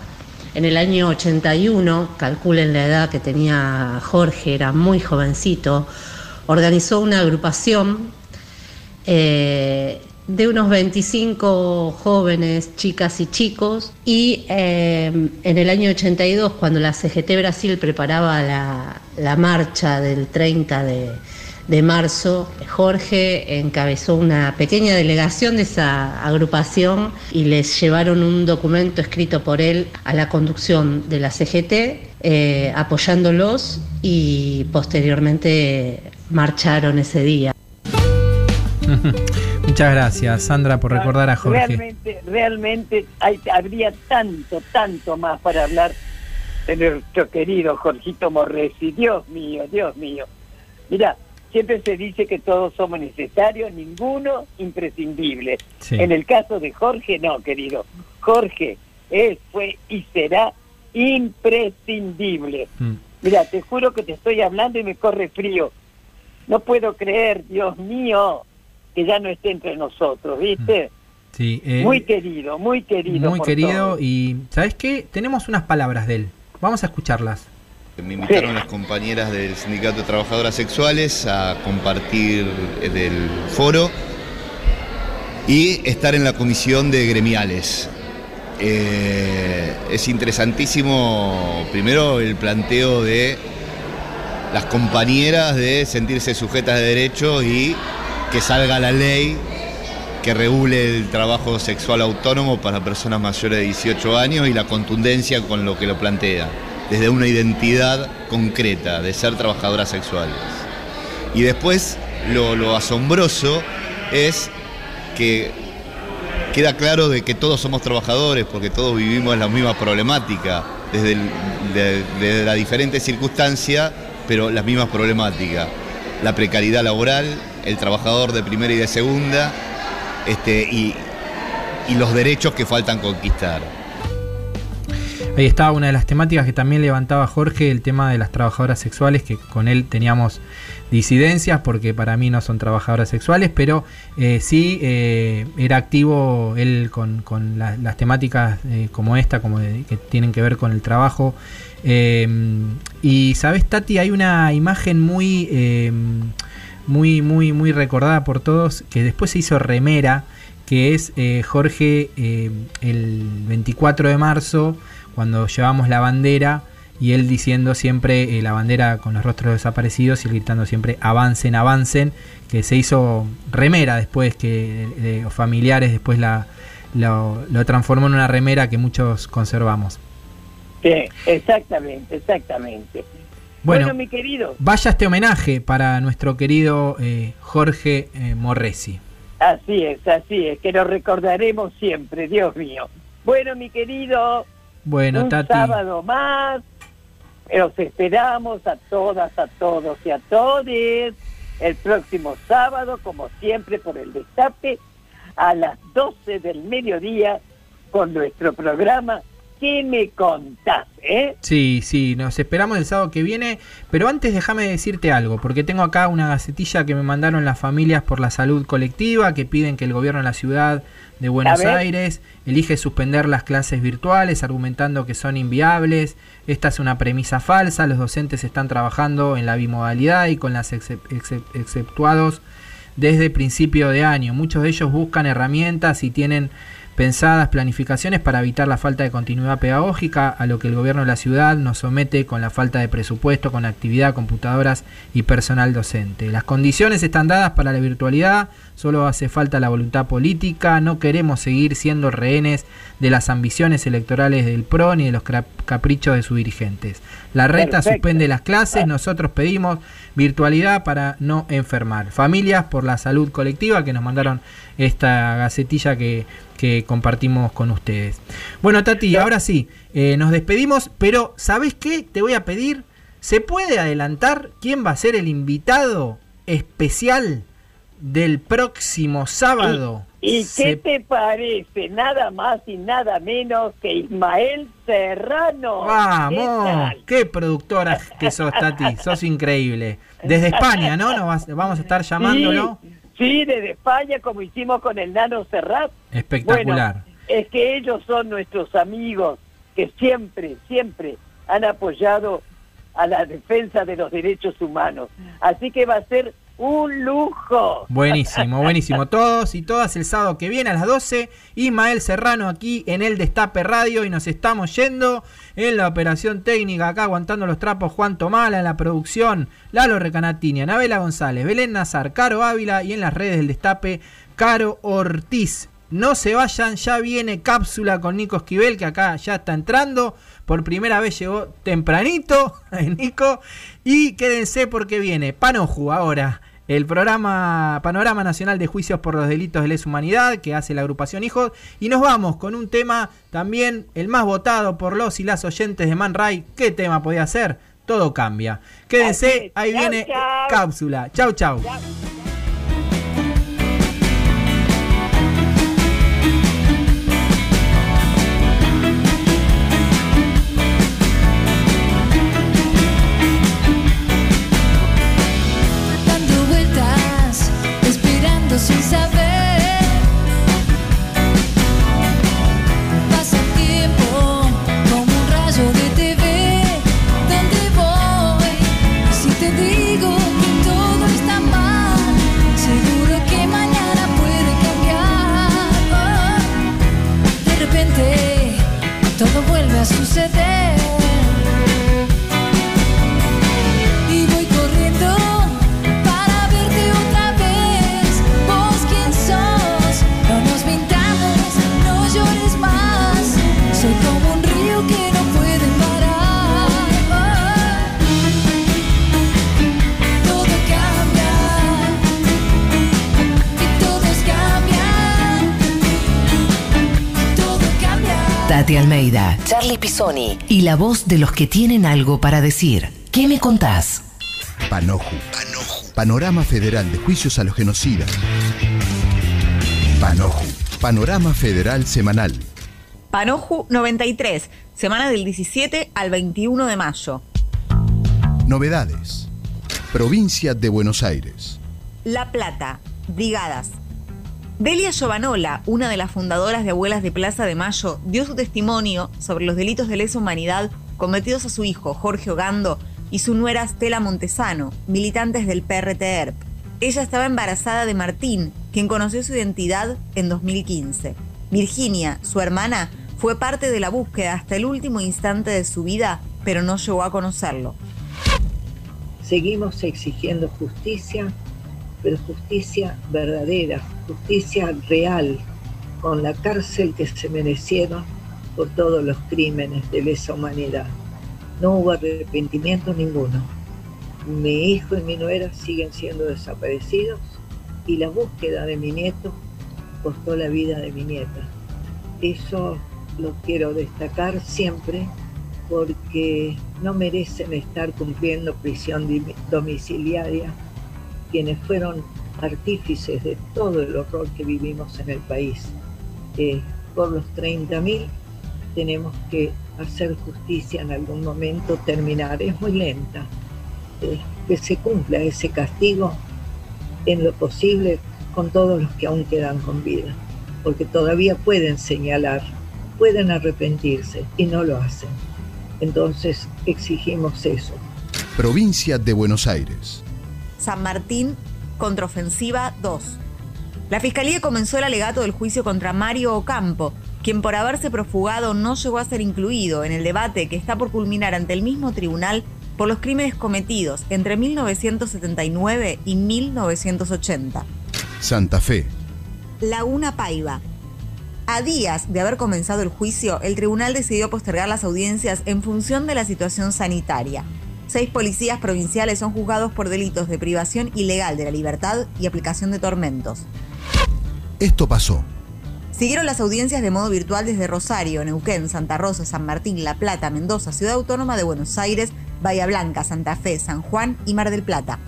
En el año 81, calculen la edad que tenía Jorge, era muy jovencito, organizó una agrupación eh, de unos 25 jóvenes, chicas y chicos, y eh, en el año 82, cuando la CGT Brasil preparaba la, la marcha del 30 de, de marzo, Jorge encabezó una pequeña delegación de esa agrupación y les llevaron un documento escrito por él a la conducción de la CGT, eh, apoyándolos y posteriormente marcharon ese día. Muchas gracias, Sandra, por recordar a Jorge. Realmente, realmente hay, habría tanto, tanto más para hablar de nuestro querido Jorgito Morresi. Dios mío, Dios mío. Mira, siempre se dice que todos somos necesarios, ninguno imprescindible. Sí. En el caso de Jorge, no, querido. Jorge es, fue y será imprescindible. Mm. Mira, te juro que te estoy hablando y me corre frío. No puedo creer, Dios mío, que ya no esté entre nosotros, ¿viste? Sí, eh, muy querido, muy querido. muy por querido y ¿sabes qué? Tenemos unas palabras de él. Vamos a escucharlas. Me invitaron las compañeras del Sindicato de Trabajadoras Sexuales a compartir del foro y estar en la comisión de gremiales. Eh, es interesantísimo, primero, el planteo de las compañeras de sentirse sujetas de derecho y que salga la ley que regule el trabajo sexual autónomo para personas mayores de 18 años y la contundencia con lo que lo plantea, desde una identidad concreta de ser trabajadoras sexuales. Y después lo, asombroso es que queda claro de que todos somos trabajadores porque todos vivimos la misma problemática, desde, de- la diferente circunstancia, pero las mismas problemáticas. La precariedad laboral, el trabajador de primera y de segunda, este, y los derechos que faltan conquistar. Ahí estaba una de las temáticas que también levantaba Jorge, el tema de las trabajadoras sexuales, que con él teníamos disidencias, porque para mí no son trabajadoras sexuales, pero eh, sí eh, era activo él con, con la- las temáticas eh, como esta, como de- que tienen que ver con el trabajo. Y sabes, Tati, hay una imagen muy, muy, muy, muy recordada por todos, que después se hizo remera, que es Jorge el 24 de marzo, cuando llevamos la bandera y él diciendo siempre eh, la bandera con los rostros desaparecidos y gritando siempre avancen, avancen, que se hizo remera después, que de, de familiares después la, lo, lo transformó en una remera que muchos conservamos. Sí, exactamente, exactamente. Bueno, Bueno, mi querido, Vaya este homenaje para nuestro querido eh, Jorge eh, Morresi. así es, así es, que lo recordaremos siempre, Dios mío. Bueno, mi querido, Bueno, un Tati. sábado más. Los esperamos a todas, a todos y a todes el próximo sábado, como siempre, por el destape, a las 12 del mediodía, con nuestro programa ¿Qué me contás? Eh? Sí, sí, nos esperamos el sábado que viene, pero antes déjame decirte algo, porque tengo acá una gacetilla que me mandaron las familias por la salud colectiva, que piden que el gobierno de la ciudad de Buenos. Aires elige suspender las clases virtuales, argumentando que son inviables. Esta es una premisa falsa, los docentes están trabajando en la bimodalidad y con las excep- excep- exceptuados desde principio de año. Muchos de ellos buscan herramientas y tienen pensadas planificaciones para evitar la falta de continuidad pedagógica, a lo que el gobierno de la ciudad nos somete con la falta de presupuesto, con actividad, computadoras y personal docente. Las condiciones están dadas para la virtualidad, solo hace falta la voluntad política, no queremos seguir siendo rehenes de las ambiciones electorales del PRO ni de los caprichos de sus dirigentes. La reta Perfecto. suspende las clases, nosotros pedimos virtualidad para no enfermar. Familias por la salud colectiva que nos mandaron esta gacetilla que, que compartimos con ustedes. Bueno, Tati, ahora sí, eh, nos despedimos, pero ¿sabes qué? Te voy a pedir, ¿se puede adelantar quién va a ser el invitado especial del próximo sábado? ¿Y Se- qué te parece? Nada más y nada menos que Ismael Serrano. ¿Qué Vamos, qué productora que sos, Tati, sos increíble. Desde España, ¿no? Nos vamos a estar llamándolo. Sí, sí, desde España, como hicimos con el Nano Serrat. Espectacular. Bueno, es que ellos son nuestros amigos que siempre, siempre han apoyado a la defensa de los derechos humanos. Así que va a ser un lujo. Buenísimo, buenísimo. Todos y todas el sábado que viene a las 12, Ismael Serrano aquí en el Destape Radio y nos estamos yendo en la operación técnica, acá aguantando los trapos Juan Tomala, en la producción Lalo Recanatini, Anabela González, Belén Nazar, Caro Ávila y en las redes del Destape, Caro Ortiz. No se vayan, ya viene cápsula con Nico Esquivel, que acá ya está entrando. Por primera vez llegó tempranito, Nico. Y quédense porque viene Panoju ahora. El programa Panorama Nacional de Juicios por los Delitos de Lesa Humanidad que hace la agrupación Hijos. Y nos vamos con un tema también el más votado por los y las oyentes de Man Ray. ¿Qué tema podía ser? Todo cambia. Quédense, ahí Chau, viene chau. cápsula. Chau, chau. dando todo vuelve a suceder. Tati Almeida, Charlie Pisoni y la voz de los que tienen algo para decir. ¿Qué me contás? Panoju. Panorama Federal de Juicios a los Genocidas. Panoju. Panorama Federal Semanal. Panoju 93, semana del 17 al 21 de mayo. Novedades. Provincia de Buenos Aires. La Plata, Brigadas. Delia Giovanola, una de las fundadoras de Abuelas de Plaza de Mayo, dio su testimonio sobre los delitos de lesa humanidad cometidos a su hijo Jorge Ogando y su nuera Stella Montesano, militantes del PRTERP. Ella estaba embarazada de Martín, quien conoció su identidad en 2015. Virginia, su hermana, fue parte de la búsqueda hasta el último instante de su vida pero no llegó a conocerlo. Seguimos exigiendo justicia, pero justicia verdadera, justicia real, con la cárcel que se merecieron por todos los crímenes de lesa humanidad. No hubo arrepentimiento ninguno. Mi hijo y mi nuera siguen siendo desaparecidos y la búsqueda de mi nieto costó la vida de mi nieta. Eso lo quiero destacar siempre porque no merecen estar cumpliendo prisión domiciliaria quienes fueron artífices de todo el horror que vivimos en el país. Eh, por los 30.000 tenemos que hacer justicia en algún momento, terminar. Es muy lenta. Eh, que se cumpla ese castigo en lo posible con todos los que aún quedan con vida, porque todavía pueden señalar, pueden arrepentirse y no lo hacen. Entonces exigimos eso. Provincia de Buenos Aires. San Martín, contraofensiva 2. La Fiscalía comenzó el alegato del juicio contra Mario Ocampo, quien por haberse profugado no llegó a ser incluido en el debate que está por culminar ante el mismo tribunal por los crímenes cometidos entre 1979 y 1980. Santa Fe. Laguna Paiva. A días de haber comenzado el juicio, el tribunal decidió postergar las audiencias en función de la situación sanitaria. Seis policías provinciales son juzgados por delitos de privación ilegal de la libertad y aplicación de tormentos. Esto pasó. Siguieron las audiencias de modo virtual desde Rosario, Neuquén, Santa Rosa, San Martín, La Plata, Mendoza, Ciudad Autónoma de Buenos Aires, Bahía Blanca, Santa Fe, San Juan y Mar del Plata.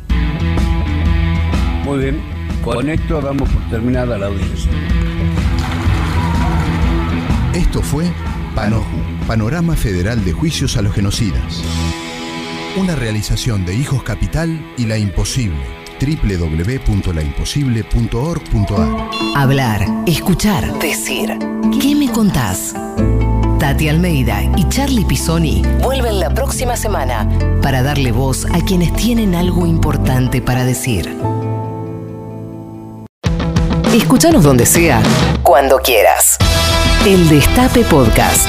Muy bien, con esto damos por terminada la audiencia. Esto fue Panoju, Panorama Federal de Juicios a los Genocidas. Una realización de Hijos Capital y La Imposible. www.laimposible.org.ar Hablar, escuchar, decir. ¿Qué me contás? Tati Almeida y Charlie Pisoni vuelven la próxima semana para darle voz a quienes tienen algo importante para decir. Escúchanos donde sea, cuando quieras. El Destape Podcast.